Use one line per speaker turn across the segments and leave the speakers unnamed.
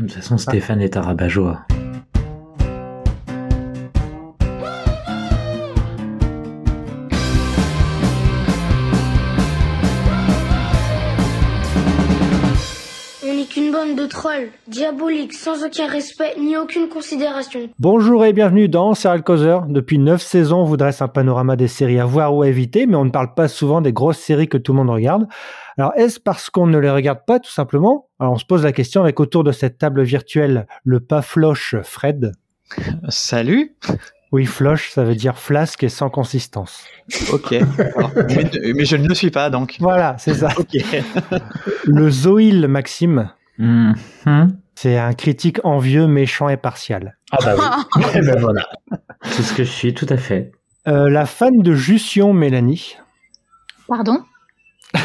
De toute façon, Stéphane est un rabat-joie.
Diaboliques, sans aucun respect ni aucune considération.
Bonjour et bienvenue dans Serial Causeur. Depuis 9 saisons, on vous dresse un panorama des séries à voir ou à éviter, mais on ne parle pas souvent des grosses séries que tout le monde regarde. Alors, est-ce parce qu'on ne les regarde pas, tout simplement? Alors, on se pose la question avec autour de cette table virtuelle le pas floche Fred.
Salut.
Oui, floche, ça veut dire flasque et sans consistance.
Ok. Alors, mais, mais je ne le suis pas, donc.
Voilà, c'est ça.
Ok.
Le Zoïl Maxime,
Mhm.
c'est un critique envieux, méchant et partial.
Ah bah oui. Eh ben voilà. C'est ce que je suis, tout à fait.
Euh, la fan de Jussion Mélanie.
Pardon?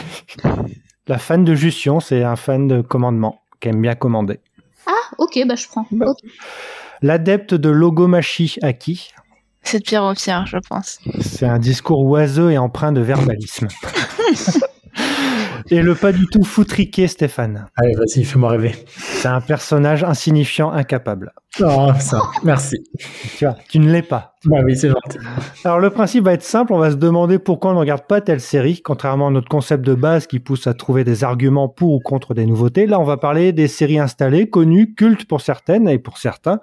La fan de Justion, c'est un fan de commandement qui aime bien commander.
Ah, ok, bah je prends.
Bah. L'adepte de Logomachie Aki.
C'est de pire en pire, je pense.
C'est un discours oiseux et empreint de verbalisme. Et le pas du tout foutriqué Stéphane.
Allez, vas-y, fais-moi rêver.
C'est un personnage insignifiant, incapable.
Oh, ça, merci.
Tu vois, tu ne l'es pas.
Bah oui, c'est gentil.
Alors le principe va être simple, on va se demander pourquoi on ne regarde pas telle série, contrairement à notre concept de base qui pousse à trouver des arguments pour ou contre des nouveautés. Là, on va parler des séries installées, connues, cultes pour certaines et pour certains.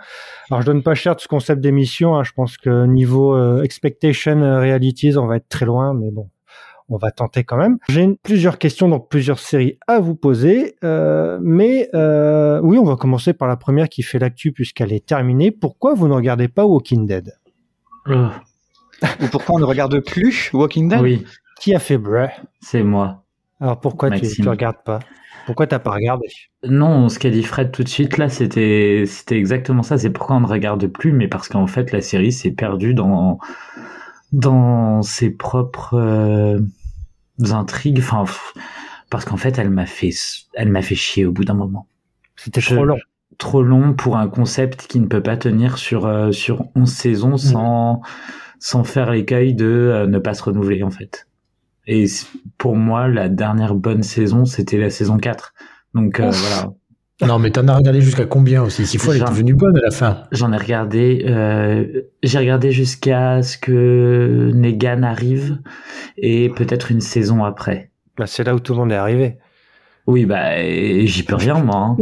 Alors je donne pas cher de ce concept d'émission, hein, je pense que niveau euh, expectation euh, realities, on va être très loin, mais bon. On va tenter quand même. J'ai plusieurs questions, donc plusieurs séries à vous poser. euh, mais euh, oui, on va commencer par la première qui fait l'actu puisqu'elle est terminée. Pourquoi vous ne regardez pas Walking Dead?
Oh,
Ou pourquoi on ne regarde plus Walking Dead?
Oui,
Qui a fait bruh
c'est moi.
Alors pourquoi tu,
Maxime.
tu regardes pas? Pourquoi t'as pas regardé?
Non, ce qu'a dit Fred tout de suite, là, c'était, c'était exactement ça. C'est pourquoi on ne regarde plus, mais parce qu'en fait, la série s'est perdue dans, dans ses propres euh, intrigues. Enfin, parce qu'en fait, elle m'a fait, elle m'a fait chier au bout d'un moment.
C'était trop long.
Trop long pour un concept qui ne peut pas tenir sur, euh, sur 11 saisons sans, sans faire l'écueil de euh, ne pas se renouveler, en fait. Et pour moi, la dernière bonne saison, c'était la saison 4. Donc, euh, voilà.
Non, mais t'en as regardé jusqu'à combien aussi? Six fois, elle est devenue bonne à la fin.
J'en ai regardé, euh, j'ai regardé jusqu'à ce que Negan arrive et peut-être une saison après.
Bah, c'est là où tout le monde est arrivé.
Oui, bah, j'y peux rien, moi. hein.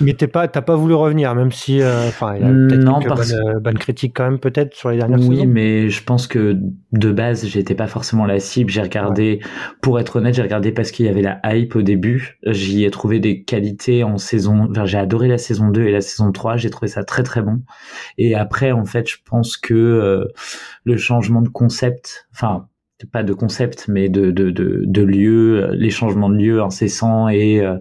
Mais t'es pas, t'as pas voulu revenir, même si, euh, enfin, il y a
Mm,
peut-être
non, parce-
euh, bonnes critiques quand même, peut-être sur les dernières
Oui,
saisons.
mais je pense que de base, j'étais pas forcément la cible. J'ai regardé, pour être honnête, j'ai regardé parce qu'il y avait la hype au début. J'y ai trouvé des qualités en saison, enfin, j'ai adoré la saison 2 et la saison 3. J'ai trouvé ça très très bon. Et après, en fait, je pense que euh, le changement de concept, enfin, pas de concept, mais de, de, de, de lieu, euh, les changements de lieu incessants et, euh,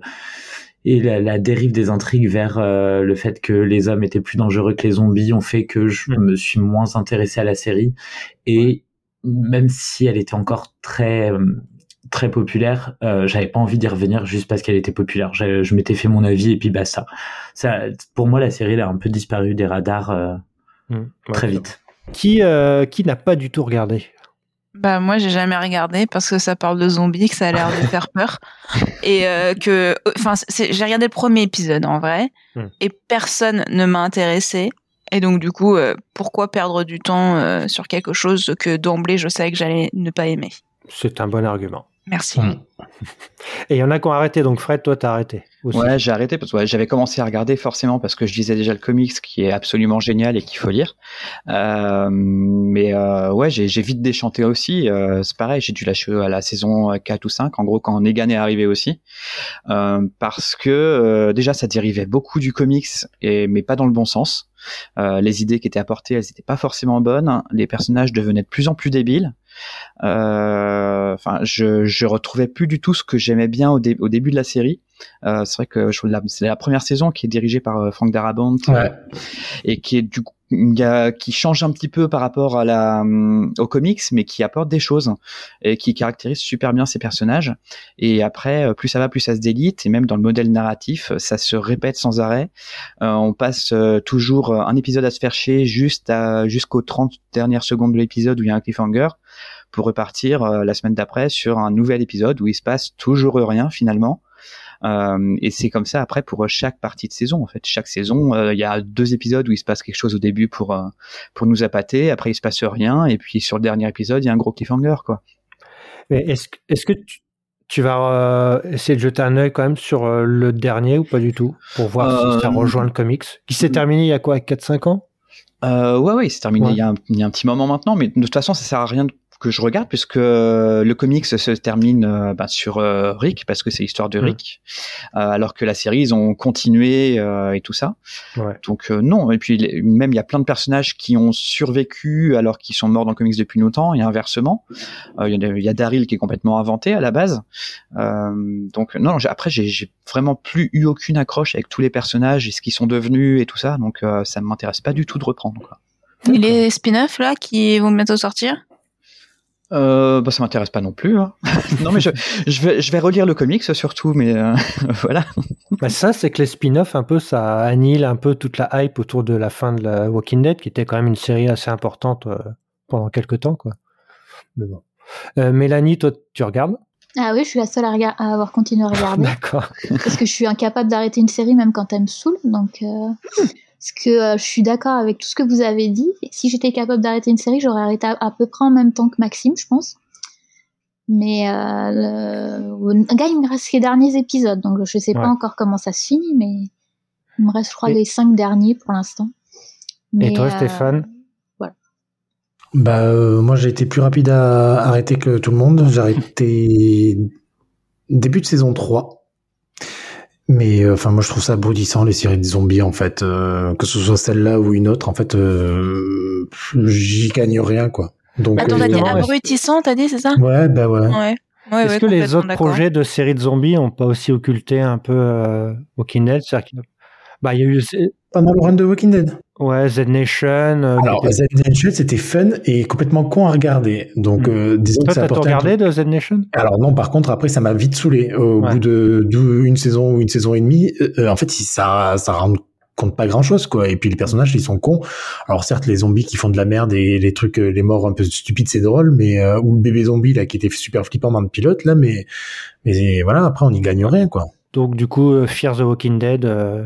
et la, la dérive des intrigues vers euh, le fait que les hommes étaient plus dangereux que les zombies ont fait que je
Mm.
me suis moins intéressé à la série. Et même si elle était encore très euh, très populaire, euh, j'avais pas envie d'y revenir juste parce qu'elle était populaire. Je, je m'étais fait mon avis et puis basta. Ça, pour moi, la série elle a un peu disparu des radars euh,
Mm. Ouais.
très vite.
Qui, euh, qui n'a pas du tout regardé
Bah moi j'ai jamais regardé parce que ça parle de zombies, que ça a l'air de faire peur et euh, que enfin c'est- j'ai regardé le premier épisode en vrai
Hmm.
et personne ne m'a intéressé et donc du coup euh, pourquoi perdre du temps euh, sur quelque chose que d'emblée je savais que j'allais ne pas aimer?
C'est un bon argument.
Merci.
Mm.
Et il y en a qui ont arrêté, donc Fred, toi, t'as arrêté.
Ouais, j'ai arrêté parce que j'avais commencé à regarder forcément parce que je lisais déjà le comics qui est absolument génial et qu'il faut lire. Euh, mais euh, ouais, j'ai vite déchanté aussi. Euh, c'est pareil, j'ai dû lâcher à la saison 4 ou 5, en gros quand Negan est arrivé aussi. Parce que déjà ça dérivait beaucoup du comics, et, mais pas dans le bon sens. Les idées qui étaient apportées, elles n'étaient pas forcément bonnes. Les personnages devenaient de plus en plus débiles. Enfin, je, je retrouvais plus du tout ce que j'aimais bien au, dé- au début de la série. Euh, c'est vrai que c'est la première saison qui est dirigée par euh, Frank Darabont
Ouais.
et qui est du coup qui change un petit peu par rapport à la hum, au comics mais qui apporte des choses et qui caractérise super bien ses personnages et après euh, plus ça va plus ça se délite et même dans le modèle narratif ça se répète sans arrêt Euh, on passe euh, toujours un épisode à se faire chier juste jusqu'aux 30 dernières secondes de l'épisode où il y a un cliffhanger pour repartir euh, la semaine d'après sur un nouvel épisode où il se passe toujours rien finalement Euh, et c'est comme ça après pour chaque partie de saison. En fait, chaque saison, euh, il y a deux épisodes où il se passe quelque chose au début pour euh, pour nous appâter. Après, il se passe rien. Et puis sur le dernier épisode, il y a un gros cliffhanger, quoi.
Mais est-ce que- est-ce que tu, tu vas essayer de jeter un œil quand même sur le dernier ou pas du tout? Pour voir si ça rejoint le comics qui s'est terminé il y a quoi? 4-5 ans?
Euh, ouais, ouais, c'est terminé
Ouais.
il, y a un, il y a un petit moment maintenant, mais de toute façon, ça sert à rien que je regarde puisque le comics se termine euh, bah, sur euh, Rick parce que c'est l'histoire de
Mm.
Rick, euh, alors que la série ils ont continué euh, et tout ça.
Ouais.
Donc euh, non. Et puis même il y a plein de personnages qui ont survécu alors qu'ils sont morts dans le comics depuis longtemps et inversement. Euh, Il y a, il y a Daryl qui est complètement inventé à la base. Euh, donc non. après j'ai j'ai vraiment plus eu aucune accroche avec tous les personnages et ce qu'ils sont devenus et tout ça. Donc euh, ça m'intéresse pas du tout de reprendre. Quoi.
Et les spin-offs là qui vont bientôt sortir?
Euh, bah, ça m'intéresse pas non plus. hein. non, mais je, je, vais, je vais relire le comics surtout, mais euh, voilà.
Bah, ça, c'est que les spin-offs, un peu, ça annihile un peu toute la hype autour de la fin de la Walking Dead, qui était quand même une série assez importante euh, pendant quelques temps, quoi. Mais bon. Euh, Mélanie, toi, tu regardes?
Ah oui, je suis la seule à, à avoir continué à regarder.
D'accord.
parce que je suis incapable d'arrêter une série même quand elle me saoule. Donc, euh, parce que euh, je suis d'accord avec tout ce que vous avez dit. Et si j'étais capable d'arrêter une série, j'aurais arrêté à, à peu près en même temps que Maxime, je pense. Mais euh, le... gars, il me reste les derniers épisodes, donc je sais
Ouais.
pas encore comment ça se finit, mais il me reste, je crois,
Et-
les cinq derniers pour l'instant.
Et toi,
euh,
Stéphane?
Bah, euh, moi, j'ai été plus rapide à arrêter que tout le monde. J'ai arrêté début de saison 3. Mais euh, enfin, moi, je trouve ça abrutissant les séries de zombies en fait, euh, que ce soit celle-là ou une autre. En fait, euh, j'y gagne rien quoi. Donc,
Attends,
euh,
t'as dit abrutissant, t'as dit, c'est ça?
Ouais, bah ouais.
Ouais. Ouais,
Est-ce
ouais,
que les autres projets de séries de zombies ont pas aussi occulté un peu euh, Walking Dead? C'est-à-dire qu'il y a- bah, il y a eu
Pendant le run de Walking Dead.
Ouais, Z Nation. euh,
Alors, Z Nation, c'était fun et complètement con à regarder. Donc,
Mm.
euh, disons
Toi,
que ça un
regardé de Z Nation?
Alors non, par contre, après, ça m'a vite saoulé. Au
Ouais.
bout de, de une saison ou une saison et demie, euh, euh, en fait, ça, ça rend compte pas grand chose, quoi. Et puis les personnages, ils sont cons. Alors certes, les zombies qui font de la merde et les trucs, euh, les morts un peu stupides, c'est drôle, mais euh, ou le bébé zombie là qui était super flippant dans le pilote là, mais mais voilà, après on y gagne rien, quoi.
Donc, du coup, Fear the Walking Dead euh,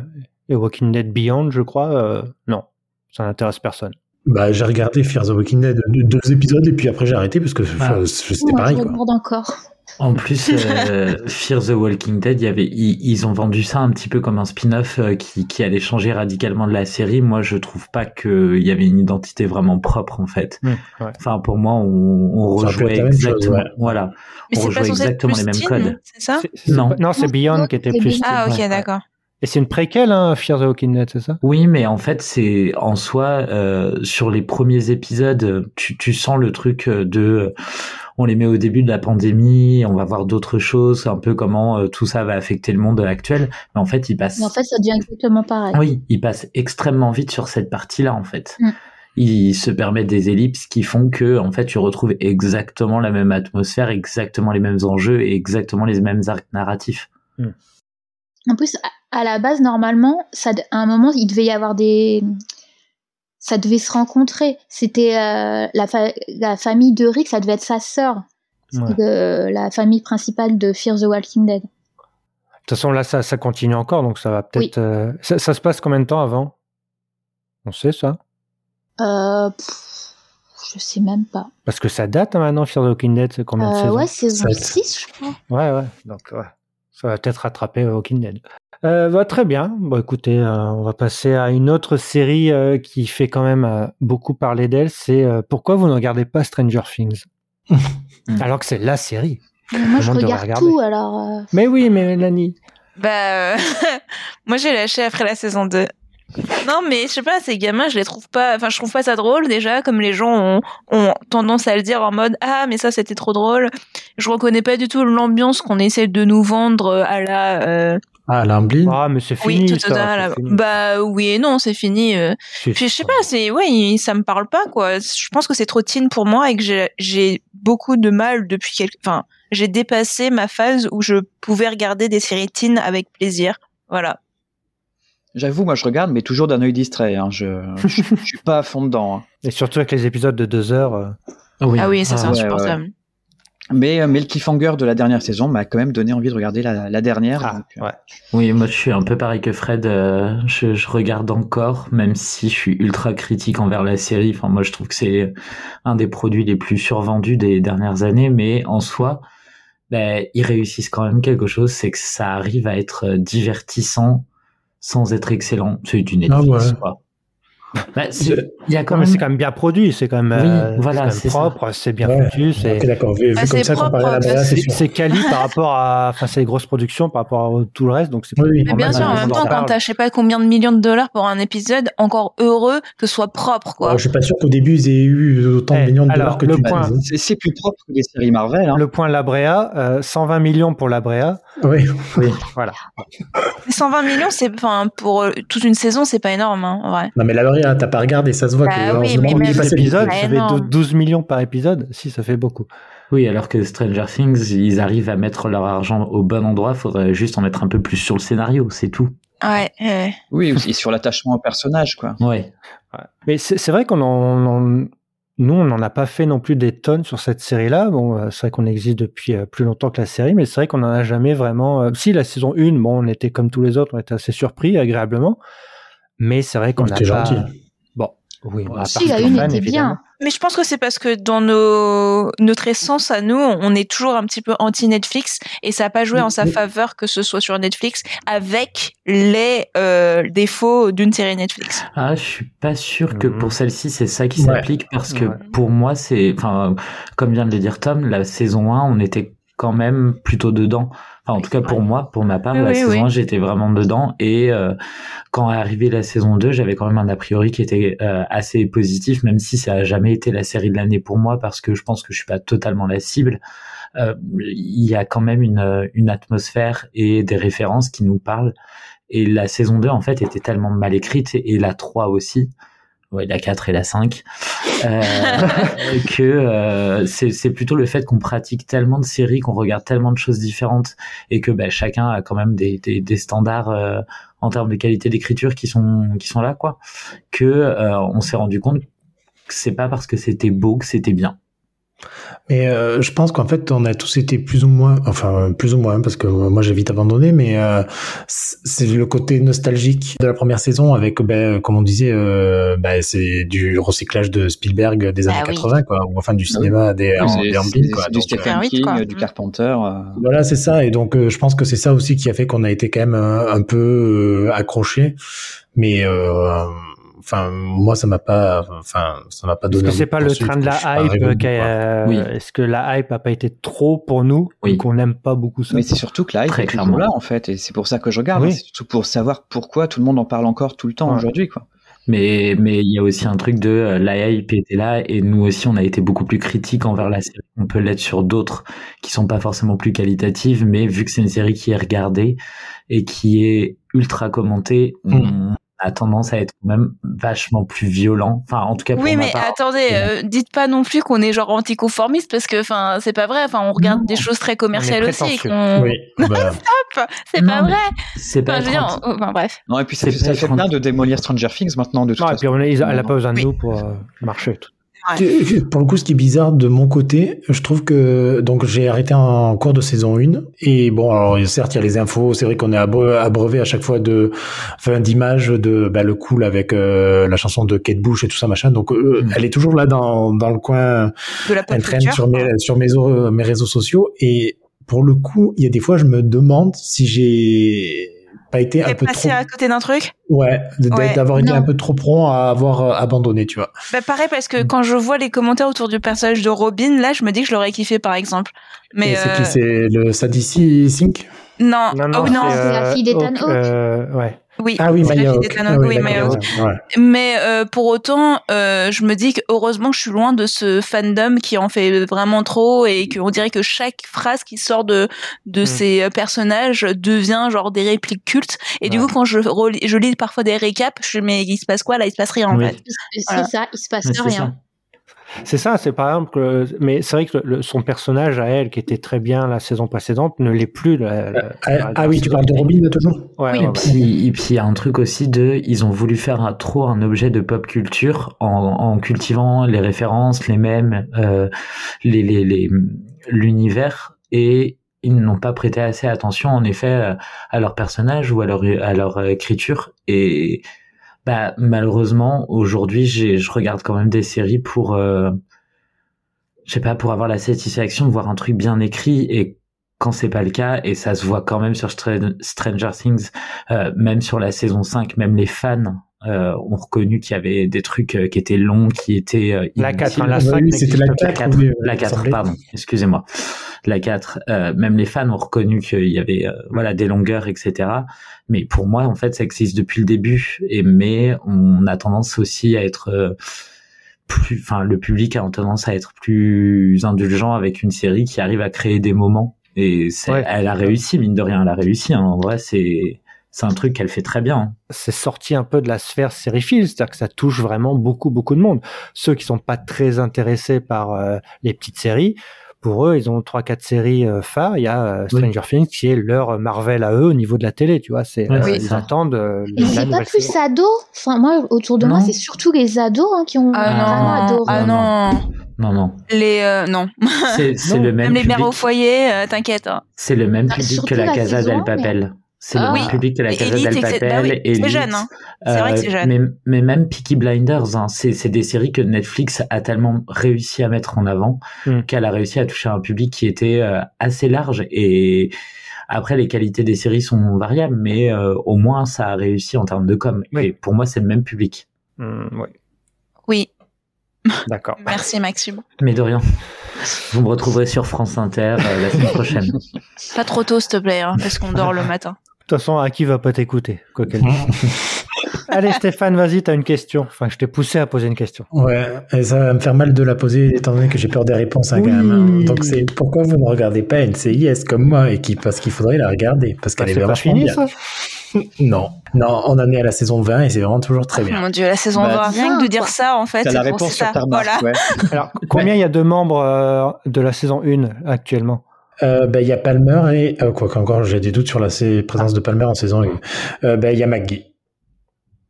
et Walking Dead Beyond, je crois, euh, non, ça n'intéresse personne.
Bah j'ai regardé Fear the Walking Dead deux, épisodes et puis après j'ai arrêté parce que
Ah.
c'était pareil,
je
quoi.
encore.
En plus, euh, Fear the Walking Dead, il y avait, ils, ils ont vendu ça un petit peu comme un spin-off euh, qui, qui allait changer radicalement de la série. Moi, je trouve pas qu'il y avait une identité vraiment propre, en fait.
ouais.
Enfin, pour moi, on, rejouait
chose,
exactement,
ouais.
voilà.
Mais
on rejouait exactement les mêmes
teen,
codes.
C'est ça?
Non.
pas- non, c'est Beyond qui était plus.
Ah, ok,
ouais.
d'accord.
Et c'est une préquelle, hein, Fear the Walking Dead, c'est ça?
Oui, mais en fait, c'est en soi euh, sur les premiers épisodes, tu, tu sens le truc euh, de, euh, on les met au début de la pandémie, on va voir d'autres choses, un peu comment euh, tout ça va affecter le monde actuel. Mais en fait, il passe.
Mais en fait, ça devient exactement pareil.
Oui, il passe extrêmement vite sur cette partie-là, en fait.
Mm.
Il se permet des ellipses qui font que, en fait, tu retrouves exactement la même atmosphère, exactement les mêmes enjeux et exactement les mêmes arcs narratifs.
En plus, à- la base, normalement, ça, à un moment, il devait y avoir des. Ça devait se rencontrer. C'était euh, la, fa- la famille de Rick, ça devait être sa sœur.
Ouais.
C'était de- la famille principale de Fear the Walking Dead.
De toute façon, là, ça, ça continue encore, donc ça va peut-être. euh, ça, ça se passe combien de temps avant? On sait ça
Euh, pff, je sais même pas.
Parce que ça date hein, maintenant, Fear the Walking Dead, c'est combien de
Euh,
saisons?
ouais, saison
Sept.
6, je crois.
Ouais, ouais. Donc, ouais. Ça va peut-être rattraper Walking Dead. Euh, bah, très bien. Bon, écoutez, euh, on va passer à une autre série euh, qui fait quand même euh, beaucoup parler d'elle. C'est euh, pourquoi vous ne regardez pas Stranger Things? Alors que c'est la série.
Mais moi, je regarde tout, alors. euh,
Mais oui, mais Mélanie.
Bah, euh, moi j'ai lâché après la saison 2. Non, mais je sais pas, ces gamins, je les trouve pas. Enfin, je trouve pas ça drôle déjà, comme les gens ont, ont tendance à le dire en mode Ah, mais ça c'était trop drôle. Je reconnais pas du tout l'ambiance qu'on essaie de nous vendre à la. euh,
Ah, Lamblin.
Ah, mais c'est
Oui,
fini.
tout
ça,
à
c'est fini.
Bah oui et non, c'est fini. euh. Puis je sais pas, c'est ouais, ça me parle pas quoi. Je pense que c'est trop teen pour moi et que j'ai- beaucoup de mal depuis quelque. Enfin, j'ai dépassé ma phase où je pouvais regarder des séries teen avec plaisir. Voilà.
J'avoue, moi je regarde, mais toujours d'un œil distrait. Hein. Je, je, je suis pas à fond dedans. hein.
Et surtout avec les épisodes de deux heures. euh,
Oui.
Ah oui, ça
Ah
c'est
ouais,
insupportable.
Mais, euh, mais le cliffhanger de la dernière saison m'a quand même donné envie de regarder la, la dernière.
Ah,
donc, euh,
ouais.
Oui, moi je suis un peu pareil que Fred. euh, je, je regarde encore, même si je suis ultra critique envers la série. Enfin, moi je trouve que c'est un des produits les plus survendus des dernières années, mais en soi, ben, ils réussissent quand même quelque chose, c'est que ça arrive à être euh, divertissant sans être excellent. C'est du Netflix,
Ah ouais.
quoi. Ben, c'est- il y a quand même
c'est quand même bien produit, c'est quand même,
Oui,
euh,
voilà,
quand même propre, c'est bien
Ouais.
foutu, c'est
d'accord. Vu, vu
Ah,
comme
c'est
ça, comparé à la
quali par rapport à, enfin, c'est des grosses productions par rapport à tout le reste, donc c'est
Oui, oui.
Mais bien sûr, en même temps, quand t'as je sais pas combien de millions de dollars pour un épisode, encore heureux que ce soit propre, quoi.
Alors, je suis pas sûr qu'au début, ils aient eu autant de
Eh,
millions de
alors,
dollars que
le
tu
point-
dis.
c'est c'est plus propre que les séries Marvel. Hein.
Le point La Brea, euh, 120 millions pour La Brea,
Oui.
oui, voilà.
Mais 120 millions, c'est, enfin, pour euh, toute une saison, c'est pas énorme, hein, en vrai.
Non, mais la Lauréat, t'as pas regardé, ça se voit
Bah
que.
oui,
en ce
mais même- pas
ça fait
énorme.
12 millions par épisode, si ça fait beaucoup.
Oui, alors que Stranger Things, ils arrivent à mettre leur argent au bon endroit. Faudrait juste en mettre un peu plus sur le scénario, c'est tout.
Ouais, ouais.
Oui, et sur l'attachement au personnage, quoi.
Ouais.
Mais c'est c'est vrai qu'on en, en- nous, on n'en a pas fait non plus des tonnes sur cette série-là. Bon, euh, c'est vrai qu'on existe depuis euh, plus longtemps que la série, mais c'est vrai qu'on n'en a jamais vraiment. euh, Si la saison 1, bon, on était comme tous les autres, on était assez surpris agréablement. Mais c'est vrai qu'on n'a
t'es
pas.
gentil.
Bon, oui, à
Si, la une était
évidemment.
bien.
Mais je pense que c'est parce que dans nos, notre essence à nous, on est toujours un petit peu anti-Netflix et ça n'a pas joué en sa faveur que ce soit sur Netflix avec les euh, défauts d'une série Netflix.
Ah, je suis pas sûr que
Mhm.
pour celle-ci c'est ça qui
Ouais.
s'applique parce que
Ouais.
pour moi c'est, enfin, comme vient de le dire Tom, la saison 1 on était quand même plutôt dedans. Enfin, en tout cas pour moi, pour ma part,
Oui,
la
oui,
saison
oui.
1 j'étais vraiment dedans et euh, quand est arrivée la saison 2 j'avais quand même un a priori qui était euh, assez positif, même si ça a jamais été la série de l'année pour moi parce que je pense que je suis pas totalement la cible. Euh, Il y a quand même une, une atmosphère et des références qui nous parlent. Et la saison 2, en fait, était tellement mal écrite, et la 3 aussi, ouais, la 4 et la 5, euh, que euh, c'est plutôt le fait qu'on pratique tellement de séries, qu'on regarde tellement de choses différentes, et que bah, chacun a quand même des, des, des standards euh, en termes de qualité d'écriture qui sont, qui sont là, quoi, que euh, on s'est rendu compte que c'est pas parce que c'était beau que c'était bien.
Mais euh, je pense qu'en fait, on a tous été plus ou moins, enfin plus ou moins, parce que moi j'ai vite abandonné, mais euh, c'est le côté nostalgique de la première saison avec, ben, comme on disait, euh, ben, c'est du recyclage de Spielberg des années
oui.
80, quoi, ou enfin du cinéma des, en,
C'est-
des Amblin, quoi.
c'est du
Donc,
Stephen King,
quoi.
du. Carpenter. euh,
Voilà, c'est ça. Et donc, euh, je pense que c'est ça aussi qui a fait qu'on a été quand même un, un peu euh, accroché. Mais, euh, enfin, moi, ça m'a pas, enfin, ça m'a pas
Est-ce
donné.
que
envie
c'est pas le train de la hype qui a- euh,
Oui.
Est-ce que la hype a pas été trop pour nous
Oui.
ou qu'on n'aime pas beaucoup ça?
Mais c'est surtout que la hype
Très
est toujours
clairement.
là, en fait, et c'est pour ça que je regarde.
Oui.
C'est surtout pour savoir pourquoi tout le monde en parle encore tout le temps
Ouais.
aujourd'hui, quoi.
Mais mais il y a aussi un truc de euh, la hype était là et nous aussi on a été beaucoup plus critiques envers la série. On peut l'être sur d'autres qui sont pas forcément plus qualitatives, mais vu que c'est une série qui est regardée et qui est ultra commentée, on a tendance à être quand même vachement plus violent. Enfin en tout cas pour
Oui,
ma
mais
part.
attendez, euh, dites pas non plus qu'on est genre anticonformiste parce que, enfin, c'est pas vrai. Enfin, on regarde des choses très commerciales aussi. et
prétentieux.
qu'on-
Oui. bah,
Stop C'est
Non,
pas vrai.
C'est pas
Enfin, je veux
être
dire, enfin, bref.
Non, et puis ça,
C'est
fait- ça bien de démolir Stranger Things maintenant, de toute
Non, et
façon.
puis on est- elle n'a pas besoin de
Oui.
nous pour euh, marcher. tout.
Pour le coup, ce qui est bizarre de mon côté, je trouve que donc j'ai arrêté en cours de saison 1 et bon, alors certes il y a les infos, c'est vrai qu'on est abreu- abreuvé à chaque fois de enfin d'images de bah, le cool avec euh, la chanson de Kate Bush et tout ça machin. Donc euh,
Mm.
elle est toujours là dans dans le coin,
De la
elle traîne
culture.
sur mes sur mes mes réseaux sociaux et pour le coup, il y a des fois je me demande si j'ai pas été un peu
passé
trop
à côté d'un truc?
Ouais d-
Ouais.
d'avoir été un peu trop prompt à avoir euh, abandonné, tu vois.
Bah pareil parce
Mm.
que quand je vois les commentaires autour du personnage de Robin, là je me dis que je l'aurais kiffé par exemple. Mais
Et c'est
euh,
qui c'est le Sadie Sink
non,
Non, non,
oh non,
c'est la
euh,
fille d'Ethan
Hawke,
Hawke.
euh, ouais.
Oui,
Ah oui, Ah oui,
oui,
d'accord,
Maya Hawke.
ouais.
Mais euh, pour autant, euh, je me dis que heureusement que je suis loin de ce fandom qui en fait vraiment trop et qu'on dirait que chaque phrase qui sort de de
Mm.
ces euh, personnages devient genre des répliques cultes. Et du coup, quand je relis, je lis parfois des récaps, je me dis mais il se passe quoi là? Il se passe rien en
Oui.
fait.
C'est
Voilà.
ça, il se passe
Mais
rien.
C'est ça, c'est par exemple, que- mais c'est vrai que le- son personnage à elle, qui était très bien la saison précédente, ne l'est plus. la- la-
Ah,
la-
ah oui, tu parles de Robin là, toujours?
Ouais,
Oui.
ouais,
Et
ouais.
puis, et puis il y a un truc aussi de, ils ont voulu faire un, trop un objet de pop culture en, en cultivant les références, les mêmes, euh, les, les, les, l'univers et ils n'ont pas prêté assez attention en effet à leurs personnages ou à leur à leur écriture et bah malheureusement aujourd'hui je regarde quand même des séries pour euh, je sais pas pour avoir la satisfaction de voir un truc bien écrit et quand c'est pas le cas et ça se voit quand même sur Stranger Things euh, même sur la saison 5 même les fans euh, ont reconnu qu'il y avait des trucs euh, qui étaient longs, qui étaient euh,
la 4,
inutiles.
hein, la 5,
c'était la 4,
la 4,
oui,
la
il
4
semblait.
pardon, excusez-moi. La 4, euh, même les fans ont reconnu qu'il y avait euh, voilà des longueurs, etc. Mais pour moi, en fait, ça existe depuis le début. Et mais on a tendance aussi à être euh, plus, enfin, le public a tendance à être plus indulgent avec une série qui arrive à créer des moments. Et
Ouais.
elle a réussi, mine de rien, elle a réussi. hein. En vrai, c'est c'est un truc qu'elle fait très bien. hein.
c'est sorti un peu de la sphère sériephile, c'est-à-dire que ça touche vraiment beaucoup, beaucoup de monde. Ceux qui sont pas très intéressés par euh, les petites séries, pour eux, ils ont trois, quatre séries euh, phares. Il y a euh, Stranger Things qui est leur Marvel à eux au niveau de la télé, tu vois. C'est, euh, ils
ça.
attendent euh, la
c'est pas plus
saison.
ados? Enfin, moi, autour de moi, c'est surtout les ados hein, qui ont
Ah
vraiment
non,
adoré.
ah non,
Non, non.
les euh, non.
C'est c'est
Non,
le même
Même les mères
public.
au foyer, euh, t'inquiète. hein.
C'est le même public que la
la
Casa
saison
del
mais-
Papel. C'est
Ah
le
oui.
même public que la
Et
Casa
Elite,
del. Papel.
Bah oui, c'est jeune, hein. C'est vrai que c'est jeune.
Mais, mais même Peaky Blinders, hein, c'est c'est des séries que Netflix a tellement réussi à mettre en avant
Hmm.
qu'elle a réussi à toucher un public qui était euh, assez large. Et après, les qualités des séries sont variables, mais euh, au moins ça a réussi en termes de com.
Oui.
Et pour moi, c'est le même public.
Hmm,
Oui,
d'accord.
merci Maxime.
Mais de rien. Vous me retrouverez sur France Inter euh, la semaine prochaine.
Pas trop tôt, s'il te plaît, hein, parce qu'on dort le matin.
De toute façon, Aki va pas t'écouter, quoi qu'elle dise. Allez, Stéphane, vas-y, t'as une question. Enfin, je t'ai poussé à poser une question.
Ouais, et ça va me faire mal de la poser étant donné que j'ai peur des réponses hein, quand même. hein.
Oui.
Donc c'est pourquoi vous ne regardez pas NCIS comme moi et qui parce qu'il faudrait la regarder parce qu'elle
Bah,
est vachement
fini,
bien.
ça?
Non, non, on en est à la saison 20 et c'est vraiment toujours très
Oh
bien.
mon dieu, la saison
Bah,
20, rien que de dire ça, en fait,
T'as
c'est
la
pour
réponse sur ta remarque,
Voilà.
ouais.
Alors, combien il y a de membres euh, de la saison 1 actuellement?
Euh, ben, il y a Palmer et euh, quoi qu'encore j'ai des doutes sur la présence de Palmer en saison 1. Euh, ben, il y a McGee.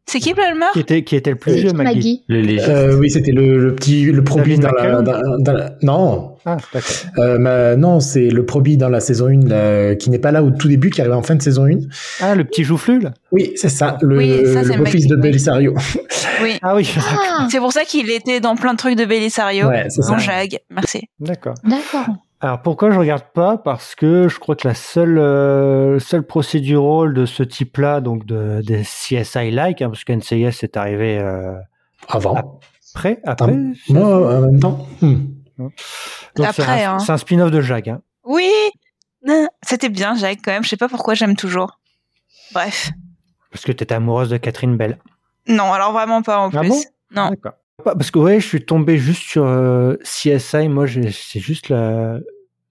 C'est qui Palmer?
Qui était, qui était le plus vieux, Maggie
Maggie.
Euh, oui, c'était le, le petit le probie
David
dans la,
McCallum
dans- dans la- non
Ah, d'accord.
euh, non c'est le probie dans la saison 1 là, qui n'est pas là au tout début qui arrive en fin de saison 1.
Ah, le petit joufflu, là
Oui, c'est ça, le,
Oui, ça, c'est
le beau-fils de
oui.
Belisario.
Oui.
Ah oui,
Ah,
C'est pour ça qu'il était dans plein de trucs de Belisario.
Ouais, c'est ça.
Dans Jag, merci.
d'accord.
d'accord.
Alors pourquoi je regarde pas? Parce que je crois que la seule euh, seule procédurale de ce type-là, donc de des CSI-like, hein, parce que NCIS est arrivé euh,
Avant.
après, après.
Moi, en même temps. hmm.
Donc, c'est
Après,
un,
hein.
c'est un spin-off de Jag. Hein.
Oui Non, C'était bien, Jag, quand même. Je sais pas pourquoi j'aime toujours. Bref.
Parce que t'étais amoureuse de Catherine Bell.
Non, alors vraiment pas en
Ah
plus.
bon
non.
Parce que ouais, je suis tombé juste sur euh, CSI. Moi, j'ai- c'est juste la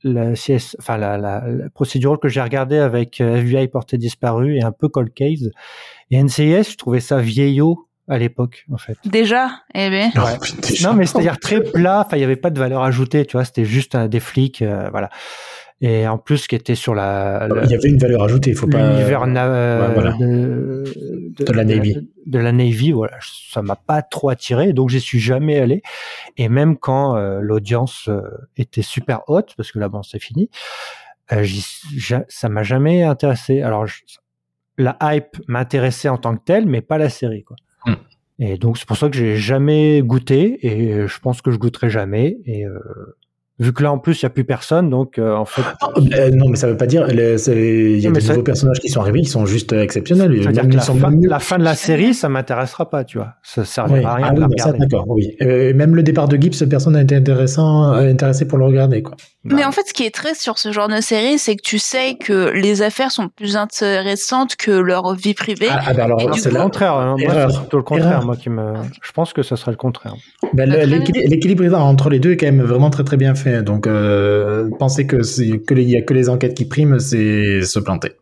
la CS, enfin la, la, la procédurale que j'ai regardée avec euh, FBI porté disparu et un peu Cold Case. Et NCIS, je trouvais ça vieillot à l'époque, en fait.
Déjà Eh bien.
Ouais. Non, mais c'est-à-dire très plat. Enfin, il y avait pas de valeur ajoutée, tu vois. C'était juste un, des flics, euh, voilà. Et en plus, qui était sur la, la-
Il y avait une valeur ajoutée, il faut pas.
l'univers na- euh,
ouais, voilà.
De,
De la Navy.
De, de la Navy, voilà. Ça m'a pas trop attiré, donc j'y suis jamais allé. Et même quand euh, l'audience euh, était super haute, parce que là, bon, c'est fini, euh, ça m'a jamais intéressé. Alors, je- la hype m'intéressait en tant que telle, mais pas la série, quoi.
Hmm.
Et donc, c'est pour ça que j'ai jamais goûté, et je pense que je goûterai jamais. Et vu que là, en plus, il y a plus personne, donc euh, en fait,
Euh, non, mais ça veut pas dire. Il y a des nouveaux personnages qui sont arrivés, ils sont juste exceptionnels. Même
que
ils
la
sont
fin, la fin de la série, ça m'intéressera pas, tu vois. Ça
Oui.
servira à rien
Ah
de
oui,
la
bah ça,
regarder.
d'accord, oui. Euh, même le départ de Gibbs, personne n'a été intéressant, euh, intéressé pour le regarder, quoi.
Mais en fait, ce qui est triste sur ce genre de série, c'est que tu sais que les affaires sont plus intéressantes que leur vie privée.
Ah, ah, bah alors, c'est
le contraire. hein. Moi, c'est plutôt le contraire,
Erreur.
moi, qui me. Je pense que ça serait le contraire.
Ben,
Ah,
l'équili- L'équilibre entre les deux est quand même vraiment très très bien fait. Donc, euh, penser que c'est que les- il y a que les enquêtes qui priment, c'est se planter.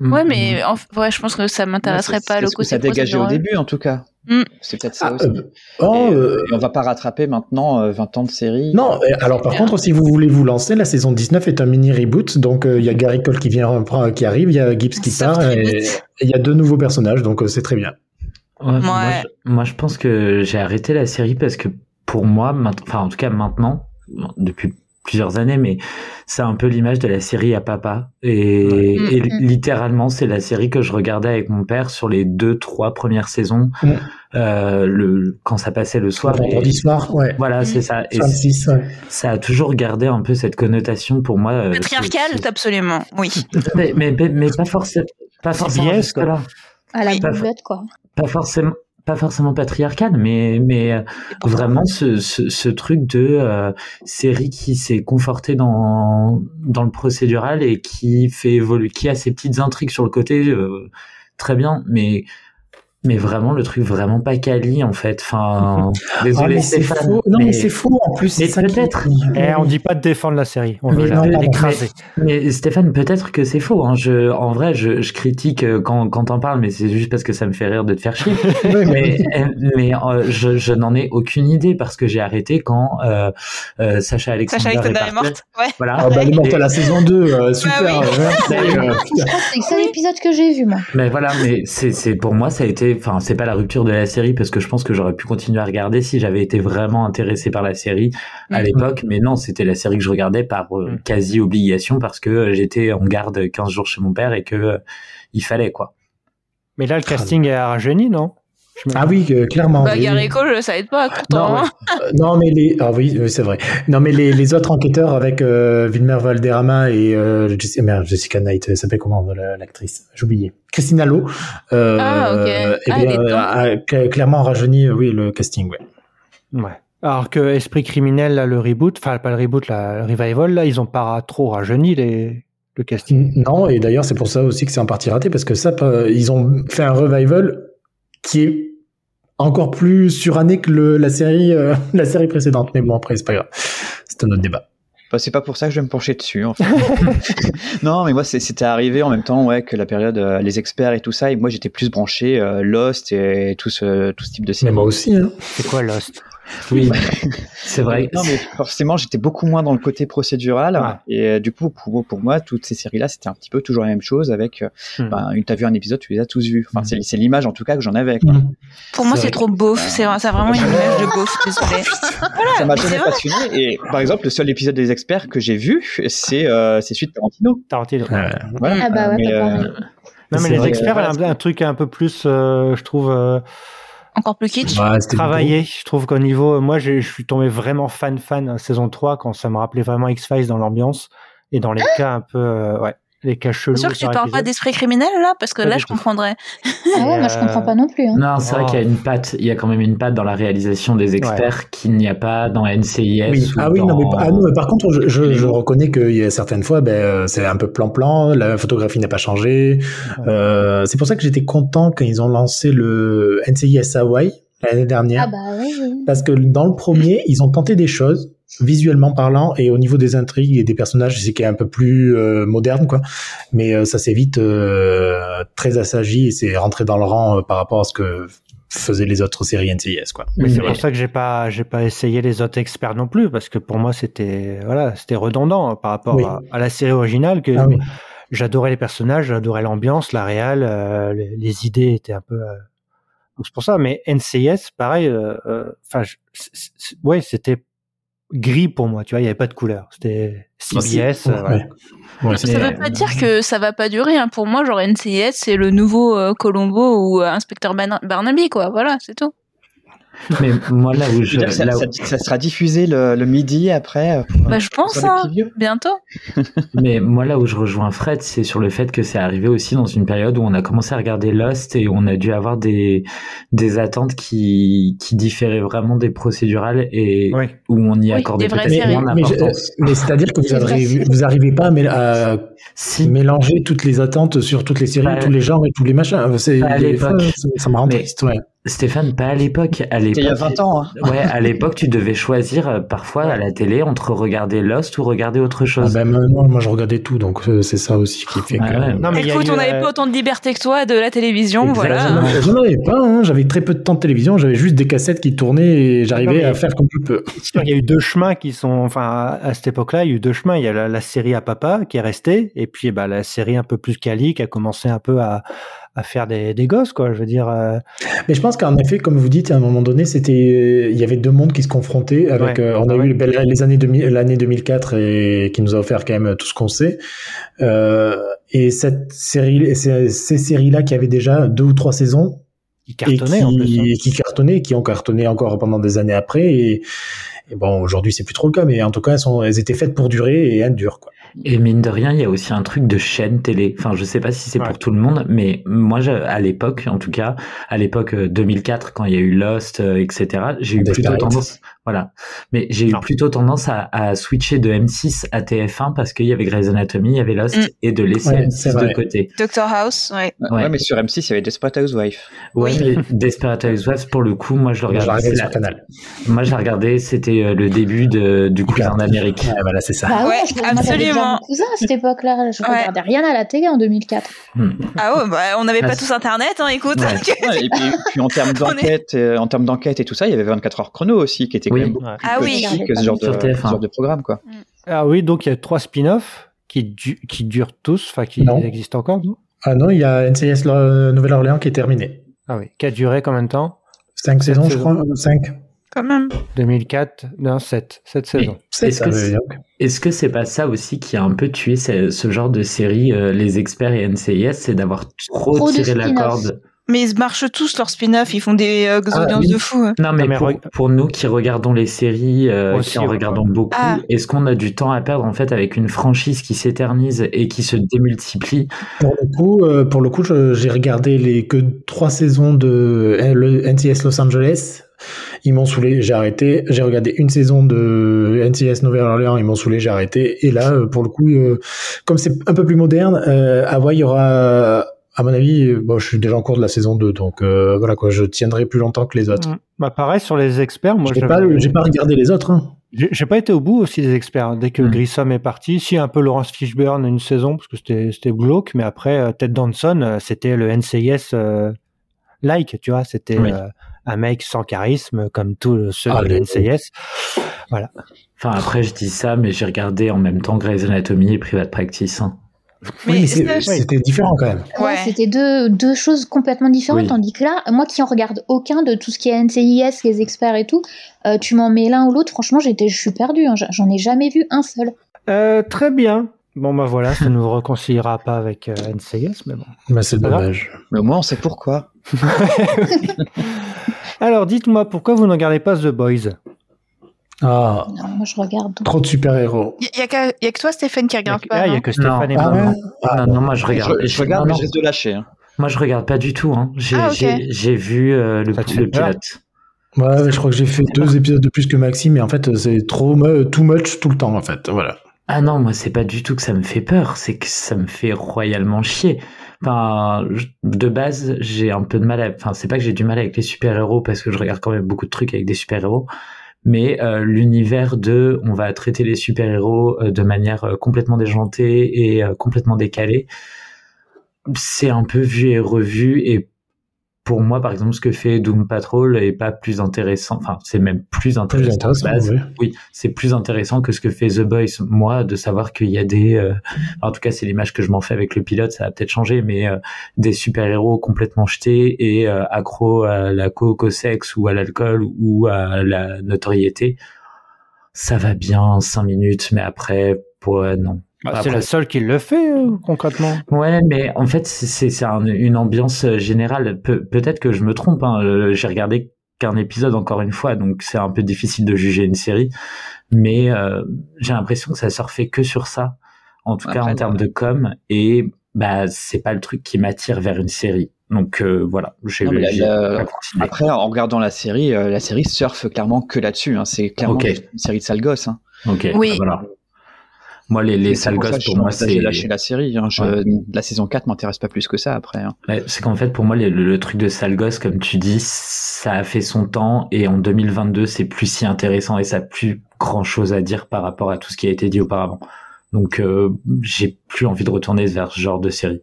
Ouais, mais en ouais, je pense que ça m'intéresserait
C'est-
pas
c'est
le côté
ça dégageait au début, en tout cas.
Mm.
C'est peut-être ça
Ah,
aussi.
euh, oh,
et,
euh,
et on va pas rattraper maintenant euh, 20 ans de série.
non, euh, alors par contre, si vous voulez vous lancer, la saison 19 est un mini reboot. Donc, euh, il y a Gary Cole qui vient qui arrive, il y a Gibbs qui part, et il y a deux nouveaux personnages. Donc, euh, c'est très bien.
Ouais, Moi, je, moi, je pense que j'ai arrêté la série parce que pour moi, enfin en tout cas maintenant, depuis plusieurs années, mais c'est un peu l'image de la série à papa. Et,
Mm,
et
mm.
littéralement, c'est la série que je regardais avec mon père sur les deux, trois premières saisons,
Mm.
euh, le, quand ça passait le soir.
Le vendredi
Et-
soir, ouais.
Voilà, c'est ça. Et
26, ouais.
ça a toujours gardé un peu cette connotation pour moi. euh,
Patriarcal,
c'est-
absolument, oui.
mais, mais, mais, mais pas forcément, pas forcément là.
À la boulette, quoi.
Pas forcément, pas forcément patriarcal, mais, mais euh, vraiment ce, ce, ce truc de euh, série qui s'est confortée dans, dans le procédural et qui fait évoluer, qui a ses petites intrigues sur le côté, euh, très bien, mais mais vraiment le truc vraiment pas quali en fait. Enfin,
Ah,
désolé
mais c'est
Stéphane.
faux. Non, mais, c'est faux en plus.
mais
c'est ça qui-
peut-être.
Eh, on dit pas de défendre la série. On
Mais
veut
non,
l'écraser.
Mais Stéphane, peut-être que c'est faux. Hein. Je, en vrai, je, je critique euh, quand, quand t'en parles, mais c'est juste parce que ça me fait rire de te faire chier. Mais euh, mais euh, je, je n'en ai aucune idée parce que j'ai arrêté quand euh, euh, Sacha Alexander,
Sacha Alexander
est,
morte. Ouais.
Voilà.
Ah bah, elle est morte à la saison 2, euh, super.
Bah oui.
ouais, c'est, euh,
que c'est le seul épisode que j'ai vu, moi.
Mais voilà, mais c'est c'est pour moi ça a été, enfin c'est pas la rupture de la série parce que je pense que j'aurais pu continuer à regarder si j'avais été vraiment intéressé par la série à
Mhm.
l'époque. Mais non, c'était la série que je regardais par euh,
Mhm.
quasi obligation parce que j'étais en garde 15 jours chez mon père et que euh, il fallait quoi.
Mais là, le casting est rajeuni, non?
Ah oui, euh, clairement.
Bah,
oui.
Gary Cole, ça aide pas, pourtant.
Non,
hein.
Euh, non, mais les. Ah oui, oui, c'est vrai. Non, mais les, les autres enquêteurs avec euh, Wilmer Valderrama et euh, Jessica, merde, Jessica Knight, elle s'appelle comment la- l'actrice? J'ai oublié. Christina Lowe. Euh,
Ah, ok.
eh
Ah,
bien,
elle est
euh, a cl- clairement rajeuni, euh, oui, le casting, ouais.
Ouais. Alors que Esprit criminel, là, le reboot, enfin pas le reboot, là, le revival, là, ils ont pas trop rajeuni les, le casting.
Non, et d'ailleurs, c'est pour ça aussi que c'est en partie raté, parce que ça, ils ont fait un revival qui est encore plus suranné que le, la série, euh, la série précédente. Mais bon, après, c'est pas grave. C'est un autre débat.
Bah, c'est pas pour ça que je vais me pencher dessus. En fait. non, mais moi c'était arrivé en même temps, ouais, que la période euh, les experts et tout ça. Et moi j'étais plus branché euh, Lost et tout ce tout ce type de
Mais
série.
moi aussi, hein.
C'est quoi Lost?
Oui, c'est vrai.
Non, mais forcément, j'étais beaucoup moins dans le côté procédural.
Ouais.
Et euh, du coup, pour, pour moi, toutes ces séries-là, c'était un petit peu toujours la même chose avec, euh,
Hmm.
ben, une- t'as vu un épisode, tu les as tous vus. Enfin,
Hmm.
c'est c'est l'image, en tout cas, que j'en avais. Quoi.
Pour moi,
C'est
c'est trop beauf. C'est ça a vraiment une image de beauf, désolé.
Ça m'a
mais c'est
jamais
vrai.
passionné. Et par exemple, le seul épisode des experts que j'ai vu, c'est euh, c'est celui de Tarantino.
Tarantino.
Ouais.
Voilà.
Ah bah ouais,
Mais, euh.
Non, mais
C'est
les
vrai,
experts,
voilà,
un, un truc un peu plus, euh, je trouve, euh,
Encore plus kitsch.
Ouais,
travaillé. Je trouve qu'au niveau, moi, je suis tombé vraiment fan fan à saison 3 quand ça me rappelait vraiment X-Files dans l'ambiance et dans les cas un peu, euh, ouais, les.
C'est sûr que tu
par
parles pas d'esprit criminel là, parce que
Pas
là, je comprendrais.
Ah ouais, moi je comprends pas non plus. Hein.
Non, c'est vrai
Oh.
qu'il y a une patte, il y a quand même une patte dans la réalisation des experts qu'il n'y a pas dans NCIS.
Oui.
ou
Ah oui, non,
dans-
mais, ah non, mais par contre, je, je, je reconnais qu'il y a certaines fois, ben, euh, c'est un peu plan-plan, la photographie n'a pas changé. Euh, c'est pour ça que j'étais content quand ils ont lancé le NCIS Hawaii l'année dernière.
Ah bah oui, oui.
Parce que dans le premier, ils ont tenté des choses, visuellement parlant, et au niveau des intrigues et des personnages, c'est qui est un peu plus euh, moderne, quoi. Mais euh, ça s'est vite euh, très assagi et c'est rentré dans le rang euh, par rapport à ce que faisaient les autres séries NCIS, quoi.
Mais c'est pour ça que j'ai pas, j'ai pas essayé les autres experts non plus, parce que pour moi c'était, voilà, c'était redondant hein, par rapport
Oui.
à, à la série originale. Que
Ah oui.
j'adorais les personnages, j'adorais l'ambiance, la réal, euh, les, les idées étaient un peu. euh, donc c'est pour ça. Mais NCIS, pareil. euh, euh, Enfin, ouais, c'était gris pour moi. Tu vois, il y avait pas de couleur. C'était CBS. euh, voilà.
Ouais. Ouais, c'est
Ça
Mais-
veut pas dire que ça va pas durer. hein. Pour moi, genre NCIS, c'est le nouveau euh, Colombo ou euh, Inspecteur Barna- Barnaby, quoi. Voilà, c'est tout.
Mais moi, là où
je ça,
là où-
ça- ça sera diffusé le, le midi après. euh, Pour,
Bah, je pense, hein. Bientôt.
Mais moi, là où je rejoins Fred, c'est sur le fait que c'est arrivé aussi dans une période où on a commencé à regarder Lost et on a dû avoir des, des attentes qui, qui différaient vraiment des procédurales et
Oui.
où on y
Oui,
accordait peut-être moins d'importance.
mais c'est-à-dire que vous arrivez, vous arrivez pas à,
Si,
mélanger toutes les attentes sur toutes les séries,
Pas-
tous les genres et tous les machins.
À l'époque.
ça, ça me rend triste, ouais.
Stéphane, pas à l'époque. À l'époque,
il y a 20 ans. Hein.
Ouais, à l'époque, tu devais choisir euh, parfois à la télé entre regarder Lost ou regarder autre
Ah
chose.
ben, moi, moi, je regardais tout, donc euh, c'est ça aussi qui fait
Ah
que.
ouais.
Non, mais
Écoute,
eu,
on n'avait
euh,
pas autant de liberté que toi de la télévision,
Exactement.
voilà.
J'en avais pas, hein. j'avais très peu de temps de télévision, j'avais juste des cassettes qui tournaient et j'arrivais
Non, mais-
à faire comme je peux.
Il y a eu deux chemins qui sont, enfin, à à cette époque-là, il y a eu deux chemins. Il y a la, la série à papa qui est restée, et puis bah, la série un peu plus quali qui a commencé un peu à, à faire des, des gosses, quoi. Je veux dire. euh,
Mais je pense qu'en effet, comme vous dites, à un moment donné, c'était, il y avait deux mondes qui se confrontaient. Avec,
Ouais.
euh, on a
Ah ouais.
eu les années 2000, l'année 2004 et qui nous a offert quand même tout ce qu'on sait. Euh, et cette série, ces, ces séries-là qui avaient déjà deux ou trois saisons
qui
et
cartonnaient
qui,
en plus. hein.
qui cartonnaient, qui ont cartonné encore pendant des années après. Et, et bon, aujourd'hui, c'est plus trop le cas, mais en tout cas, elles, sont, elles étaient faites pour durer et elles durent. Quoi.
Et mine de rien, il y a aussi un truc de chaîne télé. Enfin, je sais pas si c'est
Ouais.
pour tout le monde, mais moi, je- à l'époque, en tout cas, à l'époque euh, 2004, quand il y a eu Lost, euh, etc., j'ai eu plutôt tendance, voilà. Mais j'ai eu plutôt tendance à, à switcher de M6 à TF1 parce qu'il y avait Grey's Anatomy, il y avait Lost,
Mm.
et de laisser
Ouais,
M6
c'est
de côté.
Doctor House, ouais.
Ouais,
Ouais.
mais sur M6, il y avait Desperate Housewives.
Ouais,
Oui.
mais Desperate Housewives, pour le coup, moi, je le
Je
regardais.
regardais
la-
Canal.
Moi, j'ai regardé, c'était euh, le début de, du cousin d'Amérique.
Ouais, voilà, c'est ça.
Bah ouais, je-
absolument.
Mon cousin à cette époque-là. Je
Ouais.
regardais rien à la télé en 2004.
Ah ouais, bah, on n'avait
Ah,
pas tous internet, hein, écoute.
Ouais.
Ouais, et puis, puis en termes
est-
d'enquête, euh, en termes d'enquête et tout ça, il y avait 24 heures chrono aussi, qui était
Oui.
quand même beaucoup
Ouais.
plus
Ah oui.
petit que ce genre, de,
Sur TF1.
ce genre de programme, quoi.
Ah oui, donc il y a trois spin-offs qui, du- qui durent tous, enfin qui
Non.
existent encore. non?
Ah non, il y a NCIS Lo- Nouvelle-Orléans qui est terminé.
Ah oui, qui a duré combien de temps?
Cinq
Sept
saisons, je
saisons.
crois. Cinq.
Quand même.
2004, non, 7, 7 saisons.
C'est
Est-ce
ça,
que
mais
c'est-
donc.
Est-ce que c'est pas ça aussi qui a un peu tué ce, ce genre de série, euh, les experts et NCIS, c'est d'avoir trop, tiré la corde?
Mais ils marchent tous leur spin-off, ils font des euh,
Ah,
audiences
oui.
de fou.
Non, mais,
Non, mais
pour,
reg-
pour nous qui regardons les séries, euh,
Aussi,
qui en
ouais.
regardons beaucoup,
Ah.
est-ce qu'on a du temps à perdre en fait avec une franchise qui s'éternise et qui se démultiplie?
Pour le coup, euh, pour le coup, j'ai regardé les que trois saisons de le NCS Los Angeles. Ils m'ont saoulé, j'ai arrêté. J'ai regardé une saison de NCS Nouvelle-Orléans, ils m'ont saoulé, j'ai arrêté. Et là, euh, pour le coup, euh, comme c'est un peu plus moderne, euh, à voir, il y aura, à mon avis, bon, je suis déjà en cours de la saison 2, donc euh, voilà quoi, je tiendrai plus longtemps que les autres.
Bah pareil sur les experts, moi
j'ai pas, j'ai pas regardé les autres. Hein.
J'ai pas été au bout aussi des experts. Dès que
Mm.
Grissom est parti, si un peu Laurence Fishburne une saison parce que c'était c'était glauque, mais après Ted Danson, c'était le NCIS euh, like, tu vois, c'était
Oui.
euh, un mec sans charisme comme tous ceux
Ah,
de NCIS.
Enfin, après, je dis ça, mais j'ai regardé en même temps Grey's Anatomy et Private Practice. hein.
Mais
oui, c'était différent quand même.
Ouais,
Ouais.
c'était deux, deux choses complètement différentes.
Oui.
Tandis que là, moi qui en regarde aucun de tout ce qui est NCIS, les experts et tout, euh, tu m'en mets l'un ou l'autre, franchement, j'étais, je suis perdue. hein. J'en ai jamais vu un seul.
Euh, très bien. Bon bah voilà, ça nous réconciliera pas avec euh, NCIS, mais bon.
Mais c'est
Voilà.
dommage.
Mais au moins, on sait pourquoi.
Alors dites-moi pourquoi vous ne regardez pas The Boys?
Ah,
Non, moi je regarde.
trop de super-héros.
Il y, a a que toi, Stéphane, qui regarde
que-
pas.
ah, il y a
non?
que Stéphane et
Non.
moi.
Ah ouais
non.
Ah,
non, non, moi je
Je,
regarde.
je regarde,
non,
mais
non,
je risque de lâcher. hein.
moi je regarde pas du tout. Hein. J'ai
Ah, ok.
j'ai- j'ai vu euh, le, le pilote.
Ouais, je crois que j'ai fait deux épisodes de plus que Maxime, mais en fait, c'est trop too much tout le temps, en fait. Voilà.
Ah non, moi c'est pas du tout que ça me fait peur, c'est que ça me fait royalement chier. Enfin, de base, j'ai un peu de mal à... Enfin, c'est pas que j'ai du mal avec les super-héros parce que je regarde quand même beaucoup de trucs avec des super-héros, mais euh, l'univers de on va traiter les super-héros euh, de manière euh, complètement déjantée et euh, complètement décalée, c'est un peu vu et revu et pour moi, par exemple, ce que fait Doom Patrol est pas plus intéressant. Enfin, c'est même plus intéressant. de
intéressant,
base.
oui.
Oui, c'est plus intéressant que ce que fait The Boys. Moi, de savoir qu'il y a des, euh, en tout cas, c'est l'image que je m'en fais avec le pilote, ça va peut-être changer, mais euh, des super-héros complètement jetés et euh, accros à la coke, au sexe ou à l'alcool ou à la notoriété, ça va bien cinq minutes, mais après, pour euh, non.
Bah, c'est la seule qui le fait euh, concrètement.
Ouais, mais en fait, c'est- c'est c'est un- une ambiance euh, générale. Pe- Peut-être que je me trompe. Hein. Euh, J'ai regardé qu'un épisode encore une fois, donc c'est un peu difficile de juger une série. Mais euh, j'ai l'impression que ça surfait que sur ça, en tout cas en termes de com. Et bah, c'est pas le truc qui m'attire vers une série. Donc euh, voilà, j'ai
la-. Après, en regardant la série, euh, la série surfe clairement que là-dessus. hein. C'est clairement une série de sale gosses. Hein.
Ok,
Oui.
bah, voilà. Moi, les, les sales gosses, pour
je
moi, c'est
J'ai lâché la série. Hein. Je-
Ouais.
La saison 4 m'intéresse pas plus que ça après. hein.
Ouais, c'est qu'en fait, pour moi, le, le truc de sale gosse, comme tu dis, ça a fait son temps et en 2022, c'est plus si intéressant et ça a plus grand chose à dire par rapport à tout ce qui a été dit auparavant. Donc, euh, j'ai plus envie de retourner vers ce genre de série.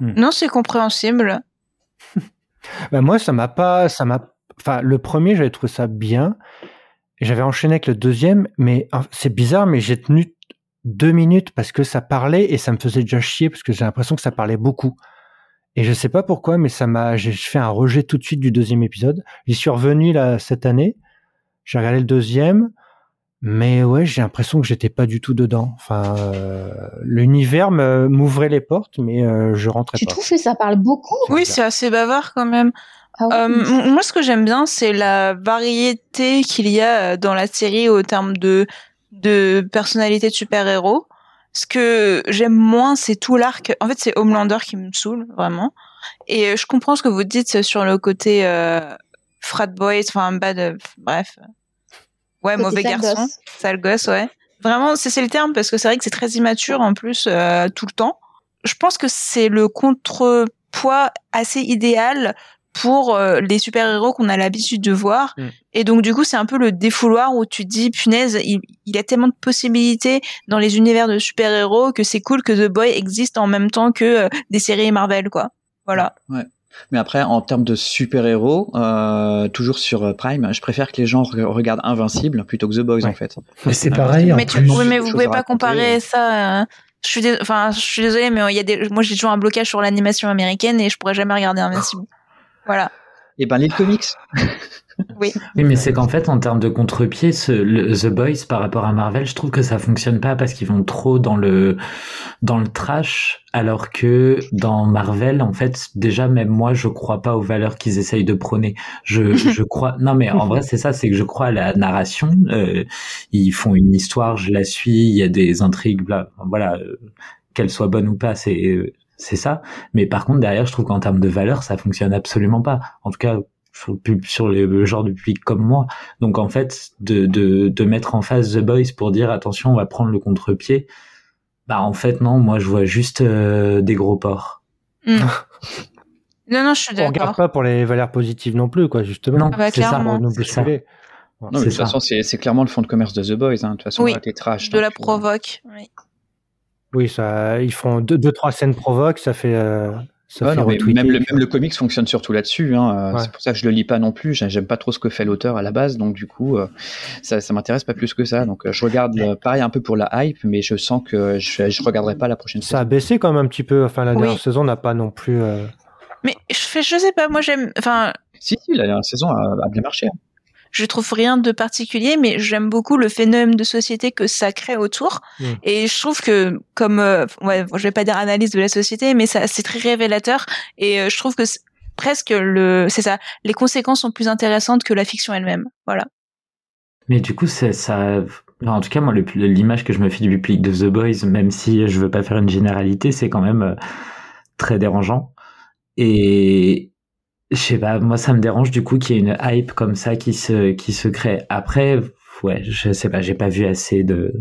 Non, c'est compréhensible.
Bah, moi, ça m'a pas, ça m'a, enfin, le premier, j'avais trouvé ça bien. J'avais enchaîné avec le deuxième, mais c'est bizarre, mais j'ai tenu deux minutes parce que ça parlait et ça me faisait déjà chier parce que j'ai l'impression que ça parlait beaucoup. Et je sais pas pourquoi, mais ça m'a, j'ai fait un rejet tout de suite du deuxième épisode. J'y suis revenu là cette année. J'ai regardé le deuxième, mais ouais, j'ai l'impression que j'étais pas du tout dedans. Enfin, euh, l'univers m'ouvrait les portes, mais euh, je rentrais
Tu
pas.
trouves que ça parle beaucoup?
Oui, c'est assez bavard quand même.
Ah
Euh, moi, ce que j'aime bien, c'est la variété qu'il y a dans la série au terme de de personnalité de super-héros. Ce que j'aime moins, c'est tout l'arc. En fait, c'est Homelander qui me saoule vraiment. Et euh, je comprends ce que vous dites sur le côté euh, frat boys, enfin bad, euh, bref, ouais,
Côté
mauvais
sale
garçon,
gosse.
sale gosse, ouais. Vraiment, c'est c'est le terme parce que c'est vrai que c'est très immature en plus euh, tout le temps. Je pense que c'est le contrepoids assez idéal pour euh, les super-héros qu'on a l'habitude de voir.
Mm.
Et donc, du coup, c'est un peu le défouloir où tu te dis, punaise, il, il y a tellement de possibilités dans les univers de super-héros que c'est cool que The Boy existe en même temps que euh, des séries Marvel, quoi. Voilà.
Mais après, en termes de super-héros, euh, toujours sur euh, Prime, je préfère que les gens re- regardent Invincible plutôt que The Boys,
Ouais.
en fait.
Mais c'est pareil, en
mais, tu,
plus.
oui, mais vous pouvez pas comparer ça. euh, je suis, dés- enfin, je suis désolée, mais il y a des, moi j'ai toujours un blocage sur l'animation américaine et je pourrais jamais regarder Invincible. Voilà.
Et ben, les comics.
Oui.
Oui, mais c'est qu'en fait, en termes de contre-pied, ce, le- The Boys par rapport à Marvel, je trouve que ça fonctionne pas parce qu'ils vont trop dans le dans le trash, alors que dans Marvel, en fait, déjà même moi, je crois pas aux valeurs qu'ils essayent de prôner. Je je crois. Non, mais en vrai, c'est ça, c'est que je crois à la narration. Euh, ils font une histoire, je la suis, il y a des intrigues, bla, voilà, euh, qu'elles soient bonnes ou pas, c'est euh, c'est ça. Mais par contre, derrière, je trouve qu'en termes de valeurs, ça fonctionne absolument pas. En tout cas, sur le, pub- sur le le genre de public comme moi. Donc en fait, de, de, de mettre en face The Boys pour dire attention, on va prendre le contre-pied, bah en fait non, moi je vois juste euh, des gros porcs.
Mm. non, non, je suis
On regarde
d'accord.
pas pour les valeurs positives non plus, quoi, justement.
Non,
Ah bah,
c'est ça.
nous
C'est ça.
Non, mais de
C'est
toute façon, c'est c'est clairement le fond de commerce de The Boys. Hein. De toute façon,
Oui.
on a été trash.
De la provoque. Oui.
Oui, ça, ils font deux, deux trois scènes provoques, ça fait, euh, ça
Ouais,
fait
non, mais même, le, même le comics fonctionne surtout là-dessus. Hein. Euh,
Ouais.
C'est pour ça que je le lis pas non plus. J'ai- J'aime pas trop ce que fait l'auteur à la base, donc du coup, euh, ça, ça m'intéresse pas plus que ça. Donc euh, je regarde euh, pareil un peu pour la hype, mais je sens que je, je regarderai pas la prochaine
Ça a
saison.
baissé quand même un petit peu. Enfin, la
Oui.
dernière saison n'a pas non plus. euh,
Mais je fais, je sais pas, moi j'aime, enfin,
Si, si, la dernière saison a, a bien marché. hein.
Je trouve rien de particulier, mais j'aime beaucoup le phénomène de société que ça crée autour.
Mm.
Et je trouve que, comme, euh, ouais, je vais pas dire analyse de la société, mais ça, c'est très révélateur. Et euh, je trouve que c'est- presque le, c'est ça, les conséquences sont plus intéressantes que la fiction elle-même. Voilà.
Mais du coup, c'est ça. enfin, en tout cas, moi, le- l'image que je me fais du public de The Boys, même si je veux pas faire une généralité, c'est quand même euh, très dérangeant. Et je sais pas, moi, ça me dérange du coup qu'il y ait une hype comme ça qui se qui se crée. Après, ouais, je sais pas, j'ai pas vu assez de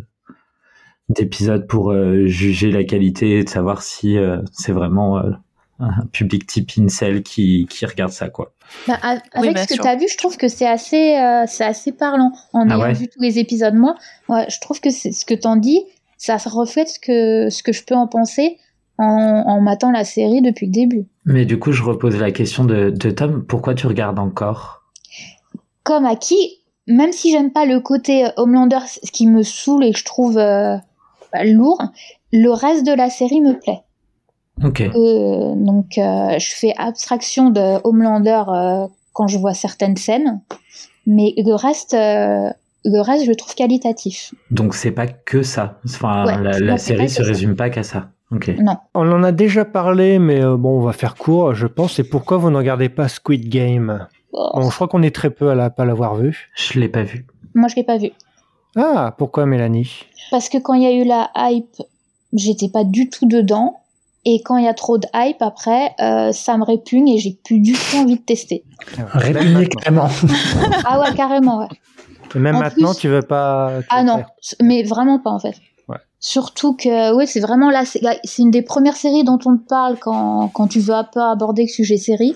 d'épisodes pour euh, juger la qualité et de savoir si euh, c'est vraiment euh, un public type incel qui qui regarde ça quoi.
Bah, avec ce que tu as vu, je trouve que c'est assez, euh, c'est assez parlant. En
Ah
ayant
ouais?
vu tous les épisodes, moi, ouais, je trouve que c'est ce que t'en dis, ça reflète ce que, ce que je peux en penser en, en matant la série depuis le début.
Mais du coup, je repose la question de, de Tom, pourquoi tu regardes encore?
Comme à qui, même si j'aime pas le côté euh, Homelander, ce qui me saoule et que je trouve euh, bah, lourd, le reste de la série me plaît.
Ok.
Euh, donc, euh, je fais abstraction de Homelander quand je vois certaines scènes, mais le reste, le reste, je le trouve qualitatif.
Donc c'est pas que ça. Enfin,
Ouais,
la, la série se
ça.
résume pas qu'à ça.
Non.
On en a déjà parlé, mais euh, bon, on va faire court, je pense. Et pourquoi vous ne regardez pas Squid Game?
Oh,
Bon, je crois qu'on est très peu à la pas l'avoir vu.
Je l'ai pas vu.
Moi, je l'ai pas vu.
Ah, pourquoi Mélanie?
Parce que quand il y a eu la hype, j'étais pas du tout dedans. Et quand il y a trop de hype, après, euh, ça me répugne et j'ai plus du tout envie de tester.
Répugné carrément.
Ah ouais, carrément, ouais.
Et même
En
maintenant,
plus-
tu veux pas. tu
Ah
veux
non,
faire-
mais vraiment pas en fait. Surtout que, oui, c'est vraiment là, c'est une des premières séries dont on te parle quand, quand tu veux un peu aborder le sujet série.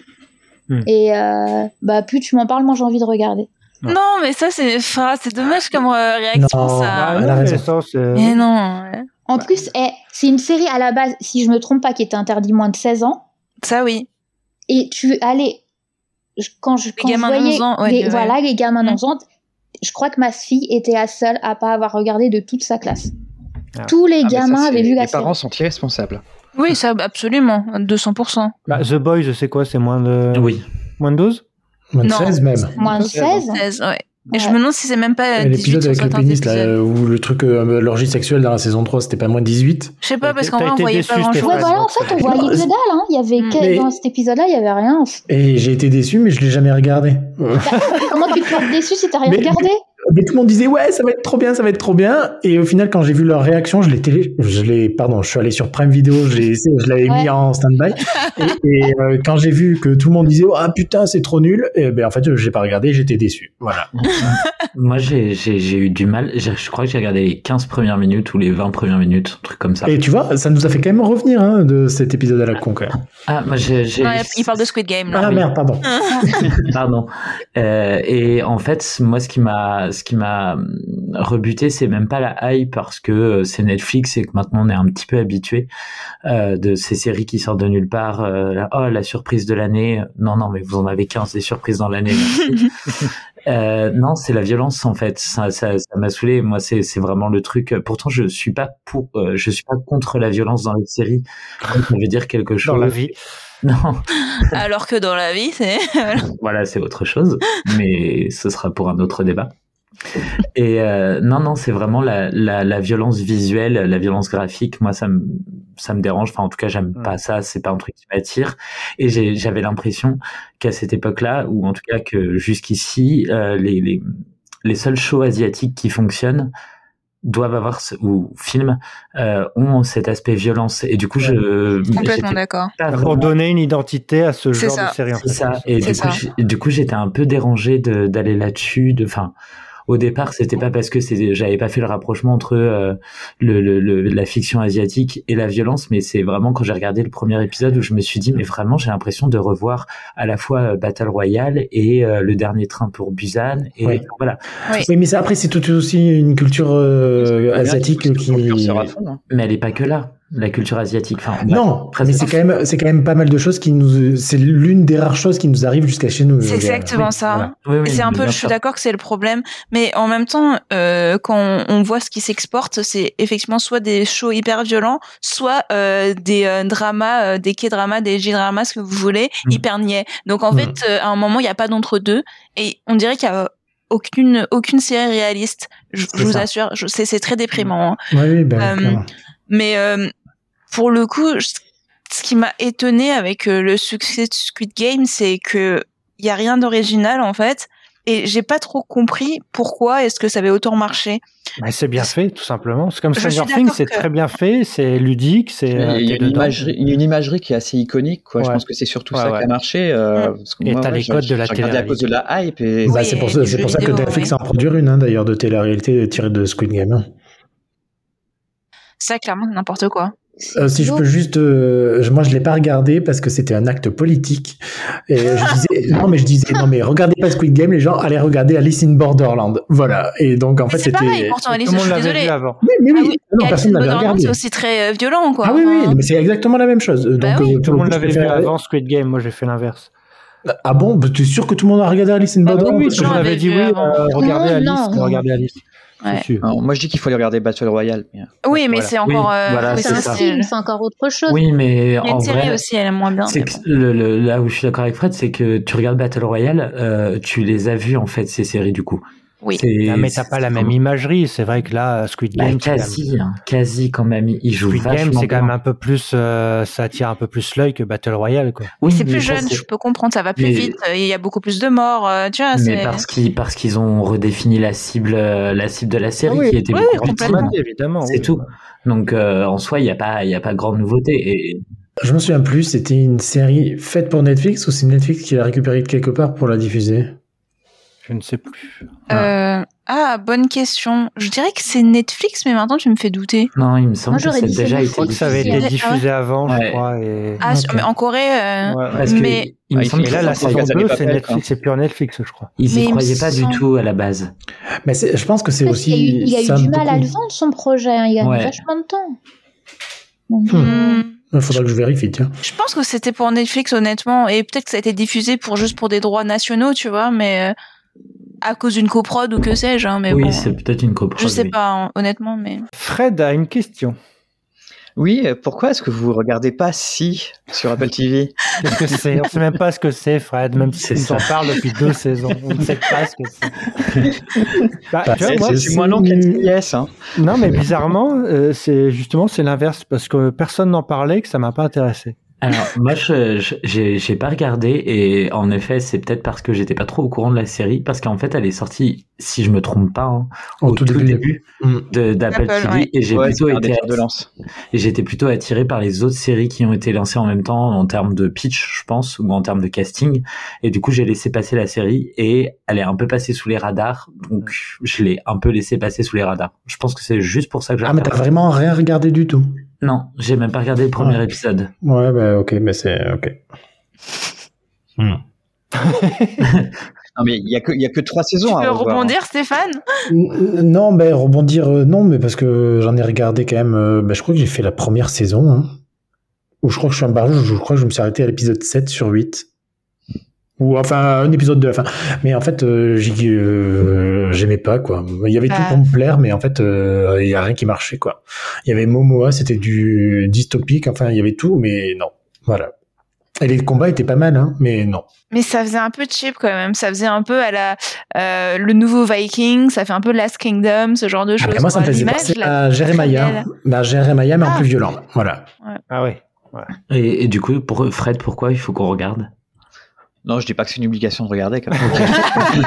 Hmm.
Et euh, bah, plus tu m'en parles, moins j'ai envie de regarder.
Non, mais ça, c'est, enfin, c'est dommage comme euh, réaction,
Non.
ça.
Ah,
a
mais ça,
non. ouais.
En plus, eh, c'est une série à la base, si je me trompe pas, qui était interdite moins de 16 ans.
Ça, oui.
Et tu, allez, je- quand je, quand je
gamins
voyais
11 ans, ouais,
les,
ouais.
voilà, les gamins
Mm.
d'11 ans, je crois que ma fille était la seule à pas avoir regardé de toute sa classe.
Ah.
Tous les
Ah, ça,
gamins avaient vu la
Les
série.
parents sont irresponsables.
Oui, ça, absolument, 200%.
Bah, The Boys, c'est quoi C'est moins de
Oui.
moins de 12
Moins de
Non.
16 même.
Moins de 16
16, ouais. Et je me demande si c'est même pas
Et
18
L'épisode avec le pénis, là,
épisodes.
ou le truc, euh, l'orgie sexuelle dans la saison 3, c'était pas moins de 18
Je sais pas, parce qu'en vrai, on voyait
déçu,
pas grand chose.
Ouais, voilà, en fait, on voyait que dalle. Hein. Il y avait que-
Mais-
Dans cet épisode-là, il y avait rien.
Et j'ai été déçu, mais je l'ai jamais regardé.
Comment tu peux être déçu si t'as rien
Mais-
regardé?
Mais tout le monde disait ouais, ça va être trop bien, ça va être trop bien. Et au final, quand j'ai vu leur réaction, je l'ai télé, je l'ai, pardon, je suis allé sur Prime Video, j'ai, je l'avais
Ouais.
mis en stand-by. et et, euh, quand j'ai vu que tout le monde disait ah putain c'est trop nul, et ben en fait j'ai pas regardé, j'étais déçu. Voilà.
Moi, j'ai j'ai- eu du mal. Je crois que j'ai regardé les 15 premières minutes ou les 20 premières minutes, un truc comme ça.
Et tu vois, ça nous a fait quand même revenir hein, de cet épisode à la con quand même.
Ah, moi, j'ai.
il parle de Squid Game, là.
Ah merde, pardon.
Pardon. Euh, et en fait, moi, ce qui m'a, ce qui m'a rebuté, c'est même pas la hype parce que euh, c'est Netflix et que maintenant on est un petit peu habitué euh, de ces séries qui sortent de nulle part. euh, la- oh, la surprise de l'année. Non, non, mais vous en avez 15 des surprises dans l'année. Euh, non, c'est la violence en fait. Ça, ça, ça m'a saoulé. Moi, c'est, c'est vraiment le truc. Pourtant, je suis pas pour, euh, je suis pas contre la violence dans les séries. Ça veut dire quelque chose.
dans la vie.
Non.
Alors que dans la vie, c'est.
voilà, c'est autre chose, mais ce sera pour un autre débat. Et euh, non, non, c'est vraiment la, la, la violence visuelle, la violence graphique. Moi, ça me ça me dérange. Enfin, en tout cas, j'aime
Mm.
pas ça. C'est pas un truc qui m'attire. Et j'ai- j'avais l'impression qu'à cette époque-là, ou en tout cas que jusqu'ici, euh, les, les les seuls shows asiatiques qui fonctionnent doivent avoir ce- ou films euh, ont cet aspect violence. Et du coup, je
Complètement d'accord.
Pour donner une identité à ce genre
ça.
de série.
c'est ça. Et
C'est
du coup, du coup, j'étais un peu dérangé d'aller là-dessus. De, enfin, au départ, c'était pas parce que c'est, j'avais pas fait le rapprochement entre euh, le, le, le- la fiction asiatique et la violence, mais c'est vraiment quand j'ai regardé le premier épisode où je me suis dit, mais vraiment, j'ai l'impression de revoir à la fois euh, Battle Royale et euh, le dernier train pour Busan. Et
Oui.
voilà.
Oui, mais ça après c'est tout aussi une culture euh, asiatique qui.
fond, hein.
Mais elle est pas que là, la culture asiatique. Enfin, a-
Non, mais c'est quand même c'est quand même pas mal de choses qui nous c'est l'une des rares choses qui nous arrivent jusqu'à chez nous.
C'est exactement
Oui,
ça.
voilà.
Oui, oui,
c'est un peu, je suis d'accord que c'est le problème, mais en même temps, euh, quand on, voit ce qui s'exporte, c'est effectivement soit des shows hyper violents, soit euh, des euh, dramas, euh, des K-dramas, des J-dramas, ce que vous voulez,
Mm.
hyper niais. Donc en
Mm.
fait, euh, à un moment, il n'y a pas d'entre deux, et on dirait qu'il y a aucune aucune série réaliste. Je, vous
ça.
assure, c'est c'est très déprimant. hein.
Oui, oui, ben,
Euh. Mais euh, pour le coup, ce qui m'a étonné avec euh, le succès de Squid Game, c'est que il y a rien d'original en fait, et j'ai pas trop compris pourquoi est-ce que ça avait autant marché.
Bah, c'est bien fait, tout simplement. C'est comme Stranger Things, c'est
que-
très bien fait, c'est ludique, c'est. euh,
Il y a
t'es
une imagerie, une qui est assez iconique, quoi. Je pense que c'est surtout
Ouais,
ça
ouais.
qui a marché. euh, parce que
Et
moi,
t'as
ouais,
les codes de la
regardé à cause de la hype et
Bah, c'est pour
et
ça, que Netflix
ouais.
en produire une, hein, d'ailleurs, de télé-réalité tirée de Squid Game.
Ça, clairement, n'importe quoi.
Euh, si je peux juste, euh, je- moi je l'ai pas regardé parce que c'était un acte politique. Et je disais, non mais je disais, non mais regardez pas Squid Game, les gens allaient regarder Alice in Borderland. Voilà. Et donc en
Mais
fait
c'est
c'était.
pareil, pourtant, Alice,
Tout le
je
monde
suis
l'avait vu
désolée.
avant.
Oui, mais oui.
Ah oui,
non,
et
personne n'avait regardé.
c'est aussi très euh, violent, quoi.
Ah oui, oui, mais c'est exactement la même chose. Donc,
Bah oui.
euh,
Tout le monde l'avait
je
vu avant Squid Game, moi j'ai fait l'inverse.
Ah bon, bah, t'es sûr que tout le monde a regardé Alice in
Ah
Borderland?
oui,
oui,
monde avait
avaient
dit oui, euh, regardez
Non,
Alice,
non.
regardez Alice.
Ouais.
Alors, moi, je dis qu'il faut aller regarder Battle Royale. mais, euh,
Oui, mais
Voilà.
c'est encore.
Oui,
euh,
voilà,
oui,
C'est
c'est
un
ça.
film, c'est encore autre chose.
Oui, mais en vrai,
aussi, elle est moins bien.
C'est
mais
que
bon.
le, le- là où je suis d'accord avec Fred, c'est que tu regardes Battle Royale, euh, tu les as vus en fait ces séries du coup.
Oui.
Mais t'as pas la même imagerie. C'est vrai que là, Squid
Bah,
Game, c'est quand même-
quasi, hein, quasi quand même. Il joue
Squid Game, c'est quand même un peu plus, euh, ça attire un peu plus l'œil que Battle Royale, quoi.
Oui,
c'est plus jeune, je peux comprendre, ça va plus
Mais-
vite, euh, il y a beaucoup plus de morts, euh, tu vois,
Mais
c'est...
parce qu'ils parce qu'ils ont redéfini la cible la cible de la série
oui.
qui était
Oui,
beaucoup
oui,
plus
complètement.
teen.
évidemment.
C'est
oui.
tout. Donc euh, en soi, il y a pas il y a pas grande nouveauté. Et
Je me souviens plus, c'était une série faite pour Netflix ou c'est Netflix qui l'a récupérée de quelque part pour la diffuser?
Je ne sais plus.
Euh, Ah, bonne question. Je dirais que c'est Netflix, mais maintenant tu me fais douter.
non, il me semble
Moi,
que
dit
déjà
c'est
été
Je crois que ça avait
diffusé.
été
Ah ouais.
diffusé avant, je
Ouais.
crois. Et...
Ah, mais en Corée, euh,
Ouais,
que
Mais-
il me
Ah,
semble que
là, la saison
regarder
2,
pas
c'est Netflix, c'est plus Netflix, je crois.
ils
Mais
y
il me
croyaient pas du tout à la base.
Mais c'est- je pense que c'est aussi.
il y a eu du mal à le vendre, son projet. hein. Il y a vachement de temps.
Hmm.
hmm,
Il faudra que je vérifie, tiens.
je pense que c'était pour Netflix, honnêtement, et peut-être que ça a été diffusé pour juste pour des droits nationaux, tu vois, mais euh, à cause d'une coprod ou que sais-je, hein, mais
oui,
bon,
c'est peut-être une coprode.
je sais
oui.
pas, hein, honnêtement, mais
Fred a une question.
Oui, euh, pourquoi est-ce que vous regardez pas Si sur Apple TV
Qu'est-ce que c'est? On sait même pas ce que c'est, Fred, même si tu en
ça.
parles depuis deux saisons. On ne sait pas ce que c'est. Bah,
Bah,
tu vois,
c'est-
moi,
c'est-
C'est moins long qu'NCIS. Hein.
non, mais bizarrement, euh, c'est justement c'est l'inverse parce que personne n'en parlait, que ça m'a pas intéressé.
Alors moi je je- j'ai j'ai pas regardé et en effet c'est peut-être parce que j'étais pas trop au courant de la série parce qu'en fait elle est sortie si je me trompe pas hein, au, tout, début,
Mm.
de d'Apple
Apple,
TV
ouais.
et j'ai
Ouais,
plutôt été
fers de lance.
et j'étais plutôt attiré par les autres séries qui ont été lancées en même temps en termes de pitch je pense ou en termes de casting et du coup j'ai laissé passer la série et elle est un peu passée sous les radars donc je l'ai un peu laissé passer sous les radars je pense que c'est juste pour ça que j'ai
Ah, mais t'as vraiment rien regardé du tout.
Non j'ai même pas regardé le premier
Ouais.
épisode
Ouais, bah ok, mais c'est ok. Hmm.
Non, mais il y a que il y a que trois
Tu
saisons. à
peux
revoir.
rebondir, Stéphane?
N- Non, ben rebondir, euh, non, mais parce que j'en ai regardé quand même. euh, ben, je crois que j'ai fait la première saison. Hein, ou je crois que je suis un barrage, je crois que je me suis arrêté à l'épisode 7 sur 8. Ou enfin, un épisode de la fin. Mais en fait, euh, euh, j'aimais pas, quoi. Il y avait tout
Ah.
pour me plaire, mais en fait, euh, il y a rien qui marchait, quoi. Il y avait Momoa, c'était du dystopique, enfin, il y avait tout, mais non. Voilà. Et les combats étaient pas mal, hein, mais non.
Mais ça faisait un peu cheap quand même. Ça faisait un peu à la euh, le nouveau Viking. Ça fait un peu Last Kingdom, ce genre de choses.
Après, moi, ça me faisait penser à Jeremiah. Bah, Jeremiah, mais en
Ah.
plus violent. Voilà.
Ah ouais.
et, et du coup pour Fred pourquoi il faut qu'on regarde?
Non, je dis pas que c'est une obligation de regarder. Quand même.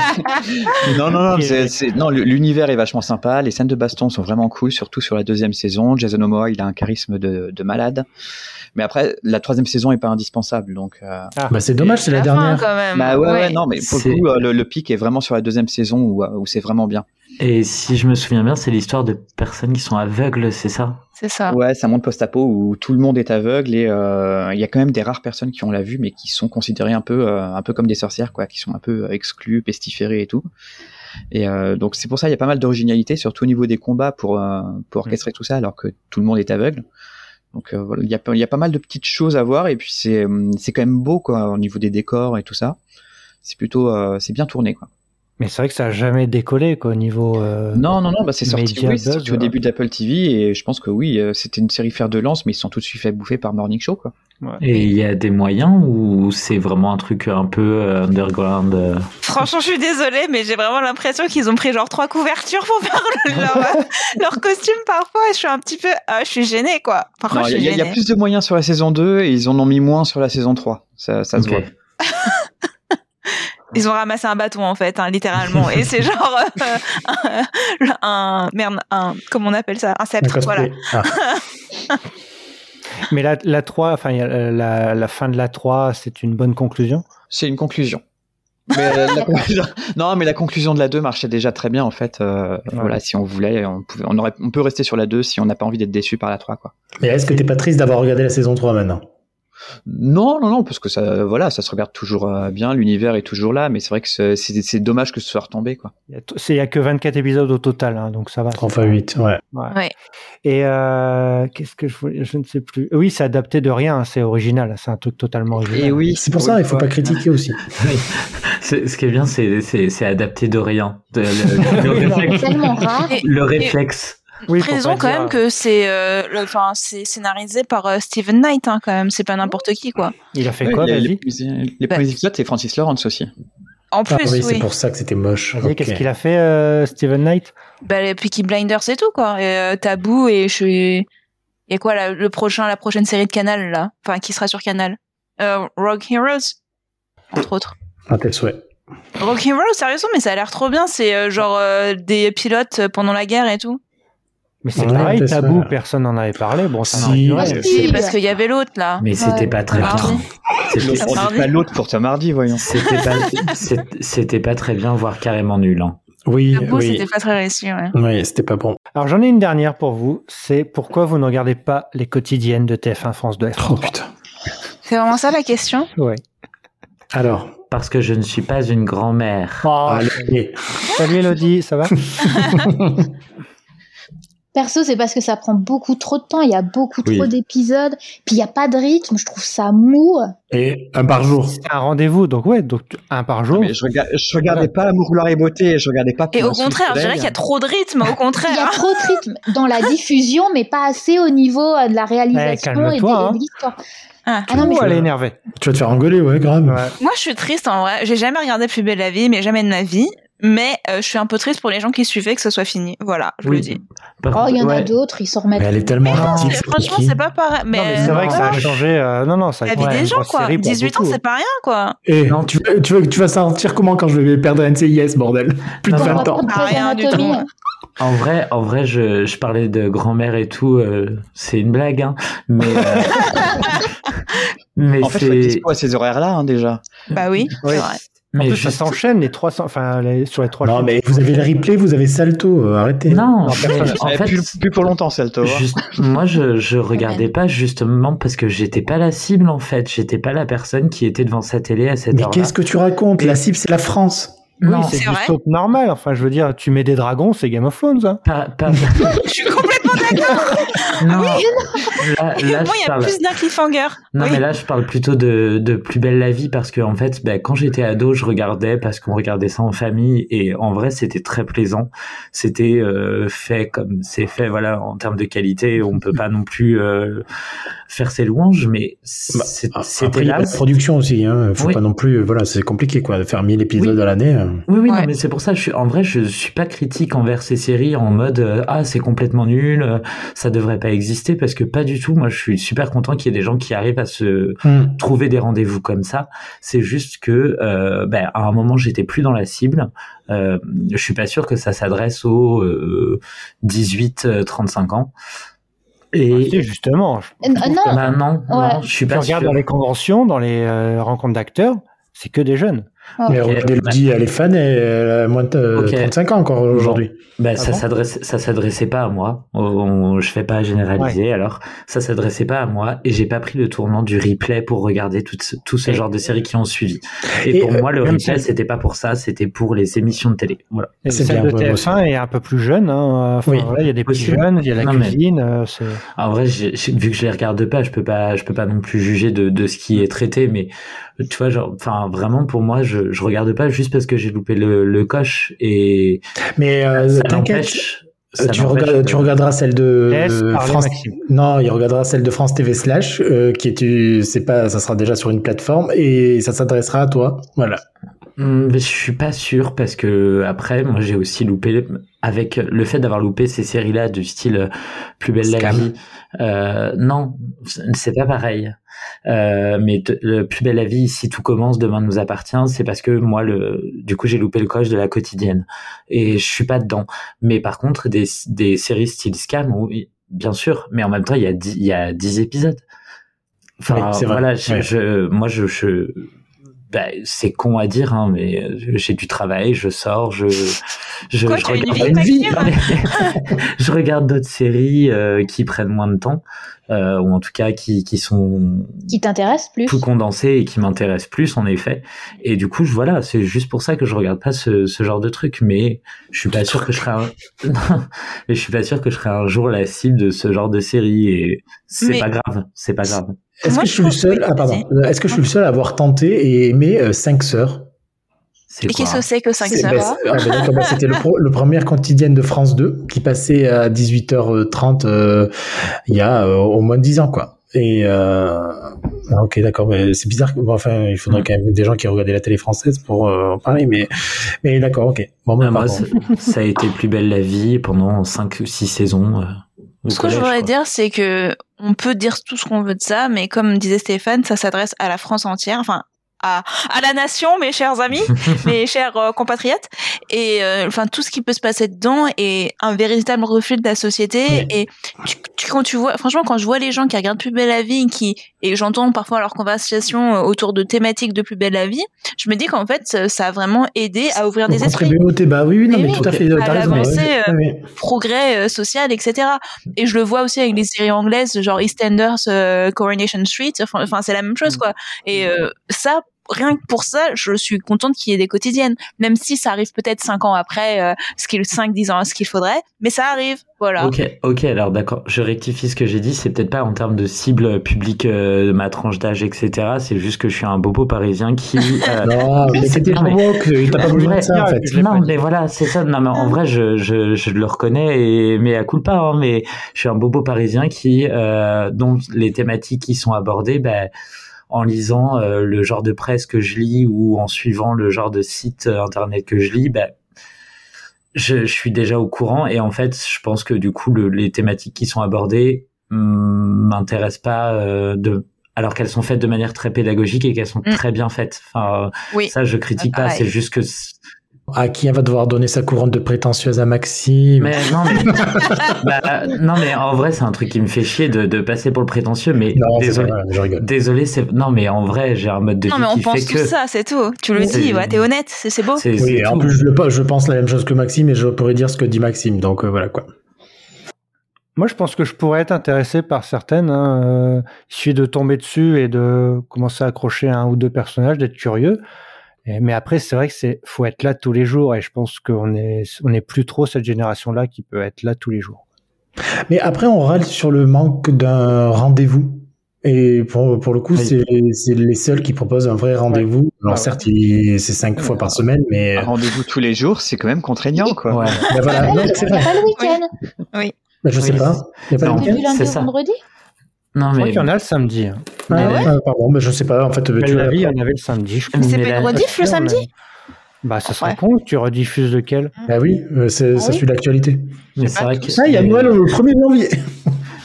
non, non, non, c'est- c'est- non, l'univers est vachement sympa. Les scènes de baston sont vraiment cool, surtout sur la deuxième saison. Jason Momoa, il a un charisme de, de malade. Mais après, la troisième saison est pas indispensable, donc. euh,
Bah, c'est dommage, c'est la, dernière.
quand même.
Bah ouais, ouais,
Ouais.
non, mais pour
C'est-
le coup, euh, le, le pic est vraiment sur la deuxième saison où, euh, où c'est vraiment bien.
Et si je me souviens bien, c'est l'histoire de personnes qui sont aveugles, c'est ça?
C'est ça.
Ouais, c'est un monde post-apo où tout le monde est aveugle et euh, il y a quand même des rares personnes qui ont la vue, mais qui sont considérées un peu, euh, un peu comme des sorcières, quoi, qui sont un peu exclues, pestiférées et tout. Et euh, donc c'est pour ça il y a pas mal d'originalité, surtout au niveau des combats pour euh, pour orchestrer tout ça, alors que tout le monde est aveugle. Donc euh, voilà, il y a y a pas mal de petites choses à voir et puis c'est euh, c'est quand même beau quoi au niveau des décors et tout ça. C'est plutôt euh, c'est bien tourné quoi.
Mais c'est vrai que ça a jamais décollé quoi au niveau. euh,
Non, non, non, bah c'est sorti,
Media
oui, c'est
buzz,
sorti au
ouais.
début d'Apple TV et je pense que oui, euh, c'était une série fer de lance, mais ils se sont tout de suite fait bouffer par Morning Show, quoi.
Et il y a des moyens ou c'est vraiment un truc un peu euh, underground euh,
Franchement, je suis désolée, mais j'ai vraiment l'impression qu'ils ont pris genre trois couvertures pour faire le- leur, euh, leur costume parfois. Et je suis un petit peu, ah, je suis gênée quoi. Parfois,
Non,
je
Il
suis
y, a- il y a
gênée.
plus de moyens sur la saison 2 et ils en ont mis moins sur la saison 3. Ça, ça se voit.
Ils ont ramassé un bâton en fait, hein, littéralement. Et c'est genre euh, un, un- merde, un comment on appelle ça, un sceptre. Voilà.
Ah.
Mais la, la 3, enfin la, la fin de la 3, c'est une bonne conclusion?
C'est une conclusion. Mais la conclusion- non, mais la conclusion de la 2 marchait déjà très bien en fait. Euh, Voilà, si on voulait, on, pouvait, on, aurait, on peut rester sur la 2 si on n'a pas envie d'être déçu par la 3, quoi.
Mais est-ce que t'es pas triste d'avoir regardé la saison 3 maintenant?
Non, non, non, parce que ça, voilà, ça se regarde toujours euh, bien, l'univers est toujours là, mais c'est vrai que c'est dommage que ce soit retombé, quoi.
Il y a, a que 24 épisodes au total, hein, donc ça va.
Enfin 8, ouais.
Ouais.
Ouais.
Et euh, qu'est-ce que je voulais Je ne sais plus. Oui, c'est adapté de rien, c'est original, c'est un truc totalement original.
Et oui,
C'est pour ça, il faut pas critiquer aussi.
Ce qui est bien, c'est adapté de rien. De- le, le
C'est
réflexe,
tellement rare.
Et-
le réflexe.
Oui, pas
quand
dire-
même que c'est, euh, enfin, c'est scénarisé par euh, Steven Knight, hein, quand même. C'est pas n'importe qui, quoi.
Il a fait
Ouais,
quoi,
les, les,
Bah,
premiers épisodes, c'est Francis Lawrence aussi.
En
Ah
plus,
oui,
oui.
c'est pour ça que c'était moche.
Qu'est-ce qu'il a fait, euh, Steven Knight?
Bah, les Peaky Blinders et tout, quoi. Et, euh, Tabou et je suis. Et quoi, là, le prochain, la prochaine série de Canal, là? Enfin, qui sera sur Canal euh, Rogue Heroes Entre autres.
Un tel souhait.
Rogue Heroes, sérieusement, mais ça a l'air trop bien. C'est euh, genre euh, des pilotes euh, pendant la guerre et tout.
Mais c'est
Ouais,
pareil,
c'est ça.
tabou, personne n'en avait parlé. Bon, ça
Si. ouais.
Si,
Si,
parce
bah.
qu'il y avait l'autre, là.
Mais c'était
Ouais.
pas très
Ah,
bien.
oui.
C'était-
On dit
mardi.
pas l'autre pour ce mardi, voyons.
C'était pas, c'est- c'était pas très bien, voire carrément nul. Hein.
Oui,
Tabou,
oui.
c'était pas très réussi, ouais.
Oui, c'était pas bon.
Alors j'en ai une dernière pour vous. C'est pourquoi vous ne regardez pas les quotidiennes de TF1 France 2
Oh putain.
C'est vraiment ça la question?
Ouais.
Alors,
Parce que je ne suis pas une grand-mère.
Oh, salut Elodie, ça va?
Perso, c'est parce que ça prend beaucoup trop de temps, il y a beaucoup
Oui.
trop d'épisodes, puis il n'y a pas de rythme, je trouve ça mou.
Et un par jour.
C'est un rendez-vous, donc ouais, donc un par jour.
Mais je, rega- je regardais pas Amour, gloire et beauté, je regardais pas.
Et au contraire, je dirais qu'il y a trop de rythme, au
Il y a
contraire.
trop de rythme dans la diffusion, mais pas assez au niveau euh, de la réalisation et, de, et
hein.
de l'histoire.
Ah.
Ah non, mais
elle est énervée.
Tu vas te faire engueuler, ouais, grave.
Ouais.
Moi, je suis triste en vrai. J'ai jamais regardé Plus belle la vie, mais jamais de ma vie. Mais euh, je suis un peu triste pour les gens qui suivaient que ce soit fini. Voilà, je
Oui.
le dis.
Par
Oh, il y en a d'autres, ils s'en remettent.
Mais elle est tellement
Non,
gentille.
c'est- franchement, c'est pas pareil. Mais,
non, mais c'est vrai que ça a changé. euh, non, non, ça a
la
été
vie
une
des gens, quoi.
série pour
18 ans, c'est pas rien, quoi.
Et
Non.
tu, vas- tu, tu vas sentir comment quand je vais perdre un NCIS, bordel? Plus de
Non,
On va
20 ans.
prendre
Ah,
Grey's
rien du tout.
En vrai, en vrai, je, je parlais de grand-mère et tout. euh, c'est une blague, hein. Mais, euh, mais
En fait,
c'est,
à ces horaires-là, hein, déjà.
Bah oui,
Oui.
c'est vrai.
En
mais
plus, ça s'enchaîne les 300, enfin, les- sur les trois.
Non, mais vous avez le replay, vous avez Salto, euh, arrêtez.
non,
Non,
mais en fait,
plus, plus pour longtemps, Salto. hein.
Juste- moi, je, je regardais pas justement parce que j'étais pas la cible en fait. J'étais pas la personne qui était devant sa télé à cette
Mais
heure-là.
qu'est-ce que tu racontes? La cible, c'est la France.
Oui,
Non,
c'est
c'est
du soap normal. Enfin, je veux dire, tu mets des dragons, c'est Game of Thrones. Hein.
pas, pas,
Je suis d'accord.
non. Là, là,
Moi, il y
je
a
parle.
plus d'un cliffhanger.
Non,
Oui.
mais là, je parle plutôt de, de Plus belle la vie parce que, en fait, ben, quand j'étais ado, je regardais parce qu'on regardait ça en famille et en vrai, c'était très plaisant. C'était euh, fait comme c'est fait, voilà, en termes de qualité. On peut pas non plus euh, faire ses louanges, mais
Bah,
c'était là.
la production aussi. Hein. Faut
Oui.
pas non plus. Voilà, c'est compliqué, quoi, de faire 1000 épisodes
Oui.
à l'année. euh.
Oui, oui, non, mais c'est pour ça, je suis, en vrai, je suis pas critique envers ces séries en mode, euh, ah, c'est complètement nul, euh, ça devrait pas exister, parce que pas du tout. Moi, je suis super content qu'il y ait des gens qui arrivent à se
Hmm.
trouver des rendez-vous comme ça. C'est juste que, euh, ben, à un moment, j'étais plus dans la cible. Euh, je suis pas sûr que ça s'adresse aux euh, 18-35 ans.
Ah,
Et
si, justement, je-
Euh, non,
bah, non,
Ouais.
non, je suis
tu
pas
regardes
sûr.
dans les conventions, dans les euh, rencontres d'acteurs, c'est que des jeunes.
Mais
Ok.
regardez, Elodie, elle est fan et elle a moins de euh,
Ok.
35 ans encore aujourd'hui.
Ah
ça
bon
s'adresse, ça s'adressait pas à moi. On- je fais pas généraliser. Alors, ça s'adressait pas à moi et j'ai pas pris le tournant du replay pour regarder tout ce, tout ce genre de séries qui ont suivi. Et,
Et,
pour
euh,
moi, le replay, c'était pas pour ça, c'était pour les émissions de télé. Voilà.
Et
C'est
celle
bien,
de
ouais, moi
TF1 est un peu plus jeune. Hein. Enfin,
Oui.
voilà, il y a des plus jeunes, il y a la
Non, mais-
cuisine. euh,
En vrai, vu que je les regarde pas, je peux pas, je peux pas non plus juger de, de ce qui est traité, mais tu vois, genre, enfin, vraiment, pour moi, je, je regarde pas juste parce que j'ai loupé le, le coche et
Mais euh,
ça
t'inquiète, euh,
ça
tu, regardes- regarderas celle de France.
Maxime.
Non, il regardera celle de France TV slash, euh, qui est, tu- c'est pas, ça sera déjà sur une plateforme et ça s'adressera à toi. Voilà.
Mais je suis pas sûr parce que après moi j'ai aussi loupé avec le fait d'avoir loupé ces séries là du style euh, plus belle la vie euh, non c'est pas pareil euh, mais le plus belle la vie si tout commence demain nous appartient c'est parce que moi le du coup j'ai loupé le coche de la quotidienne. Et je suis pas dedans. Mais par contre des des séries style scam oui bien sûr mais en même temps il y a dix, il y a 10 épisodes. Enfin
Oui,
voilà je,
Ouais.
je- moi je, je bah, c'est con à dire, hein, mais euh, j'ai du travail, je sors, je, je,
Quoi,
je
as une
regarde,
vie,
mais- je regarde d'autres séries euh, qui prennent moins de temps, euh, ou en tout cas qui, qui sont
qui t'intéresse plus.
plus condensées et qui m'intéressent plus, en effet. Et du coup, je, voilà, c'est juste pour ça que je regarde pas ce, ce genre de truc, mais je suis pas sûr que je serai un... Mais je suis pas sûr que je serai un jour la cible de ce genre de série, et c'est
Mais-
pas grave, c'est pas grave.
Est-ce que
je
je suis le seul,
oui,
ah, pardon. Est-ce que je suis le seul à avoir tenté et aimé euh, Cinq sœurs?
Et qu'est-ce que c'est que 5
C'est-
sœurs?
c'est- ah, bah, C'était le, le premier quotidienne de France 2 qui passait à 18h30 euh, il y a euh, au moins 10 ans, quoi. Et euh, ah, ok, d'accord, mais c'est bizarre. Que, bon, enfin, il faudrait quand même des gens qui regardaient la télé française pour euh, en parler, mais mais d'accord, ok. Bon, bah,
Ah, moi, ça, ça a été plus belle la vie pendant 5 ou 6 saisons.
Ce que je voudrais
quoi.
dire, c'est que on peut dire tout ce qu'on veut de ça, mais comme disait Stéphane, ça s'adresse à la France entière, enfin à, à la nation, mes chers amis, mes chers euh, compatriotes, et euh, enfin tout ce qui peut se passer dedans est un véritable reflet de la société. Et tu, tu- quand tu vois, franchement, quand je vois les gens qui regardent Plus belle la vie, qui et j'entends parfois leurs conversations euh, autour de thématiques de Plus belle la vie, je me dis qu'en fait, ça a vraiment aidé à ouvrir des esprits.
au débat, oui, oui, non,
Mais
mais
oui,
tout à fait,
À l'avancée,
ouais,
euh, progrès social, etc. Et je le vois aussi avec les séries anglaises, genre EastEnders, Coronation Street. Enfin, c'est la même chose, quoi. Et ça, rien que pour ça, je suis contente qu'il y ait des quotidiennes, même si ça arrive peut-être cinq ans après, euh, ce qu'il cinq dix ans, ce qu'il faudrait, mais ça arrive, voilà.
Ok, ok, alors d'accord, je rectifie ce que j'ai dit, c'est peut-être pas en termes de cible publique euh, de ma tranche d'âge, etc. C'est juste que je suis un bobo parisien qui. euh,
Non, mais c'était
non, mais-
provoque, t'as pas
vrai,
de ça en fait.
non, mais voilà, c'est ça. Non, mais en vrai, je, je, je le reconnais, et, mais à coup pas. Hein, mais je suis un bobo parisien qui, euh, dont les thématiques qui sont abordées, ben, en lisant euh, le genre de presse que je lis ou en suivant le genre de site euh, internet que je lis, ben, je, je suis déjà au courant. Et en fait, je pense que du coup, le, les thématiques qui sont abordées hum, m'intéressent pas euh, de alors qu'elles sont faites de manière très pédagogique et qu'elles sont
Mm.
très bien faites. Enfin,
Oui.
ça, je critique
Ah,
pas. C'est juste que
À qui on va devoir donner sa couronne de prétentieuse à Maxime
Mais non, mais, bah, non, mais en vrai, c'est un truc qui me fait chier de, de passer pour le prétentieux. Mais
Non,
désolé,
pas vrai, je rigole.
désolé, c'est non, mais en vrai, j'ai un mode de
Non,
vie
mais on
qui
pense
fait
tout
que
ça, c'est tout. Tu le dis, ouais, t'es honnête, c'est beau.
Oui, en
tout.
plus, je, je pense la même chose que Maxime et je pourrais dire ce que dit Maxime. Donc euh, voilà quoi.
Moi, je pense que je pourrais être intéressé par certaines. Hein. Euh, il suffit de tomber dessus et de commencer à accrocher un ou deux personnages, d'être curieux. Et- mais après, c'est vrai que c'est faut être là tous les jours. Et je pense qu'on est on est plus trop cette génération-là qui peut être là tous les jours.
Mais après, on râle sur le manque d'un rendez-vous. Et pour, pour le coup,
Oui.
c'est c'est les seuls qui proposent un vrai rendez-vous. Alors
Ah
certes, il- c'est cinq fois par semaine, mais
Un rendez-vous tous les jours, c'est quand même contraignant, quoi.
Ouais.
Ben voilà.
Ah,
Non,
il
mais c'est
n'y a
vrai.
pas le week-end.
Ben, je sais
Oui.
pas. Il y a pas
Non.
le week-end
c'est
vendredi?
Non,
Je crois
mais
qu'il y en a le samedi. hein.
Ah,
Mais-
ouais, pardon, ben, je sais pas. En fait,
Mais
tu
la vie, il y en avait le samedi. Je crois.
Mais c'est
Mais
pas une rediff le samedi
Bah, ça serait
Ouais.
con. Tu rediffuses lequel?
Ah oui, euh, c'est- ça
oui.
suit l'actualité.
mais c'est vrai que
Ah, il y a Noël le 1er janvier.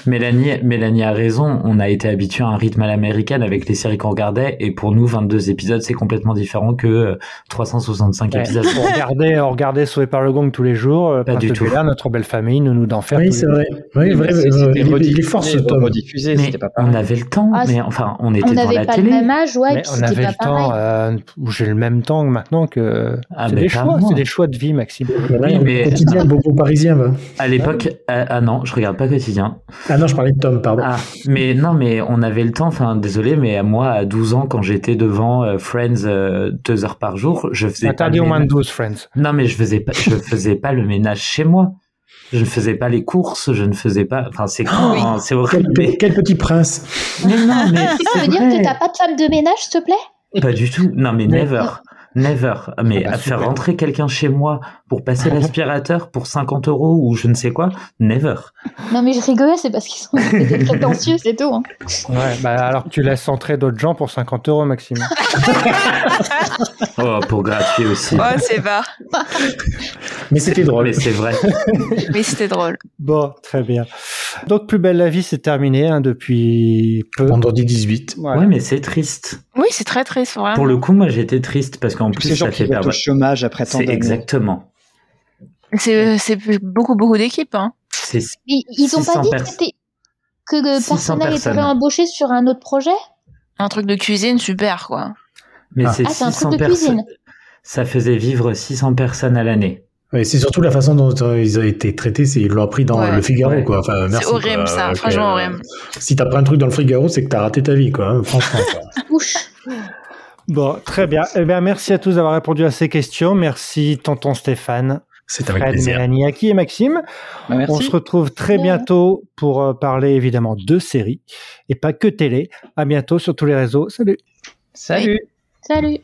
Mélanie, Mélanie a raison. On a été habitué à un rythme à l'américaine avec les séries qu'on regardait, et pour nous, 22 épisodes, c'est complètement différent que euh, 365
Ouais.
épisodes.
on regardait, on regardait Sauvé par le Gong tous les jours. euh,
Pas du tout.
Bel-Air, notre belle famille, nous nous d'enfer.
Oui, c'est vrai. Oui, vrai, euh,
c'était rediffusé,
fort ce tome.
rediffusé,
Mais
c'était pas
on avait le temps,
Ah,
mais enfin, on était
On
devant
n'avait
la
pas
télé.
le même âge, ouais,
Mais on avait
pas
le
pareil.
temps, euh, j'ai le même temps maintenant que.
Ah,
c'est
mais
des
pas
choix, c'est des choix de vie, Maxime.
Oui, mais-
quotidien, beaucoup parisien, va.
À l'époque, ah, ah non, je regarde pas quotidien.
Ah non, je parlais de Tom, pardon.
Ah, mais non, mais on avait le temps. Enfin, désolé, mais à moi, à 12 ans, quand j'étais devant euh, Friends euh, deux heures par jour, je faisais pas
Interdit
le
au moins de
ménage.
12, Friends.
Non, mais je faisais pas, je faisais pas le ménage chez moi. Je ne faisais pas les courses, je ne faisais pas. Enfin, c'est con, hein, c'est horrible.
Quel petit prince.
mais non, mais
Ça veut dire que t'as pas de femme de ménage, s'il te plaît?
Pas du tout. Non, mais never. Never. Mais
Ah bah,
à faire
super.
rentrer quelqu'un chez moi pour passer l'aspirateur pour 50 euros ou je ne sais quoi, never.
Non, mais je rigolais, c'est parce qu'ils sont prétentieux, c'est tout. Hein.
Ouais, bah alors que tu laisses entrer d'autres gens pour 50 euros, Maxime.
Oh, pour gratuit aussi.
Oh, c'est bas.
Mais c'était drôle.
Mais c'est vrai.
Oui, c'était drôle.
Bon, très bien. Donc, Plus belle la vie, c'est terminé hein, depuis peu.
Vendredi 18.
Voilà.
Ouais, mais c'est triste.
Oui, c'est très triste, vraiment.
Pour le coup, moi, j'étais triste parce qu'en plus,
ces gens
ça
qui
fait perdre.
au chômage après tant d'années.
exactement.
C'est c'est beaucoup, beaucoup d'équipes. Hein.
Ils, ils ont
600
pas dit que, que le
600
personnel était
personnes.
embauché sur un autre projet?
Un truc de cuisine, super, quoi.
mais
Ah.
c'est
Ah, c'est un
600
truc de
personnes.
cuisine.
Ça faisait vivre 600 personnes à l'année.
Ouais, c'est surtout la façon dont euh, ils ont été traités, c'est ils l'ont appris dans
Ouais.
le Figaro,
Ouais.
quoi. Enfin, merci,
C'est horrible, ça. Franchement,
euh,
horrible.
Si t'as pris un truc dans le Figaro, c'est que t'as raté ta vie, quoi. hein, franchement. quoi.
Bon, très bien. Eh bien, merci à tous d'avoir répondu à ces questions. Merci, tonton Stéphane,
C'est avec
Fred,
plaisir.
Mélanie, Aki et Maxime.
Bah, merci.
On se retrouve très bientôt pour euh, parler évidemment de séries et pas que télé. À bientôt sur tous les réseaux. Salut.
Salut.
Salut.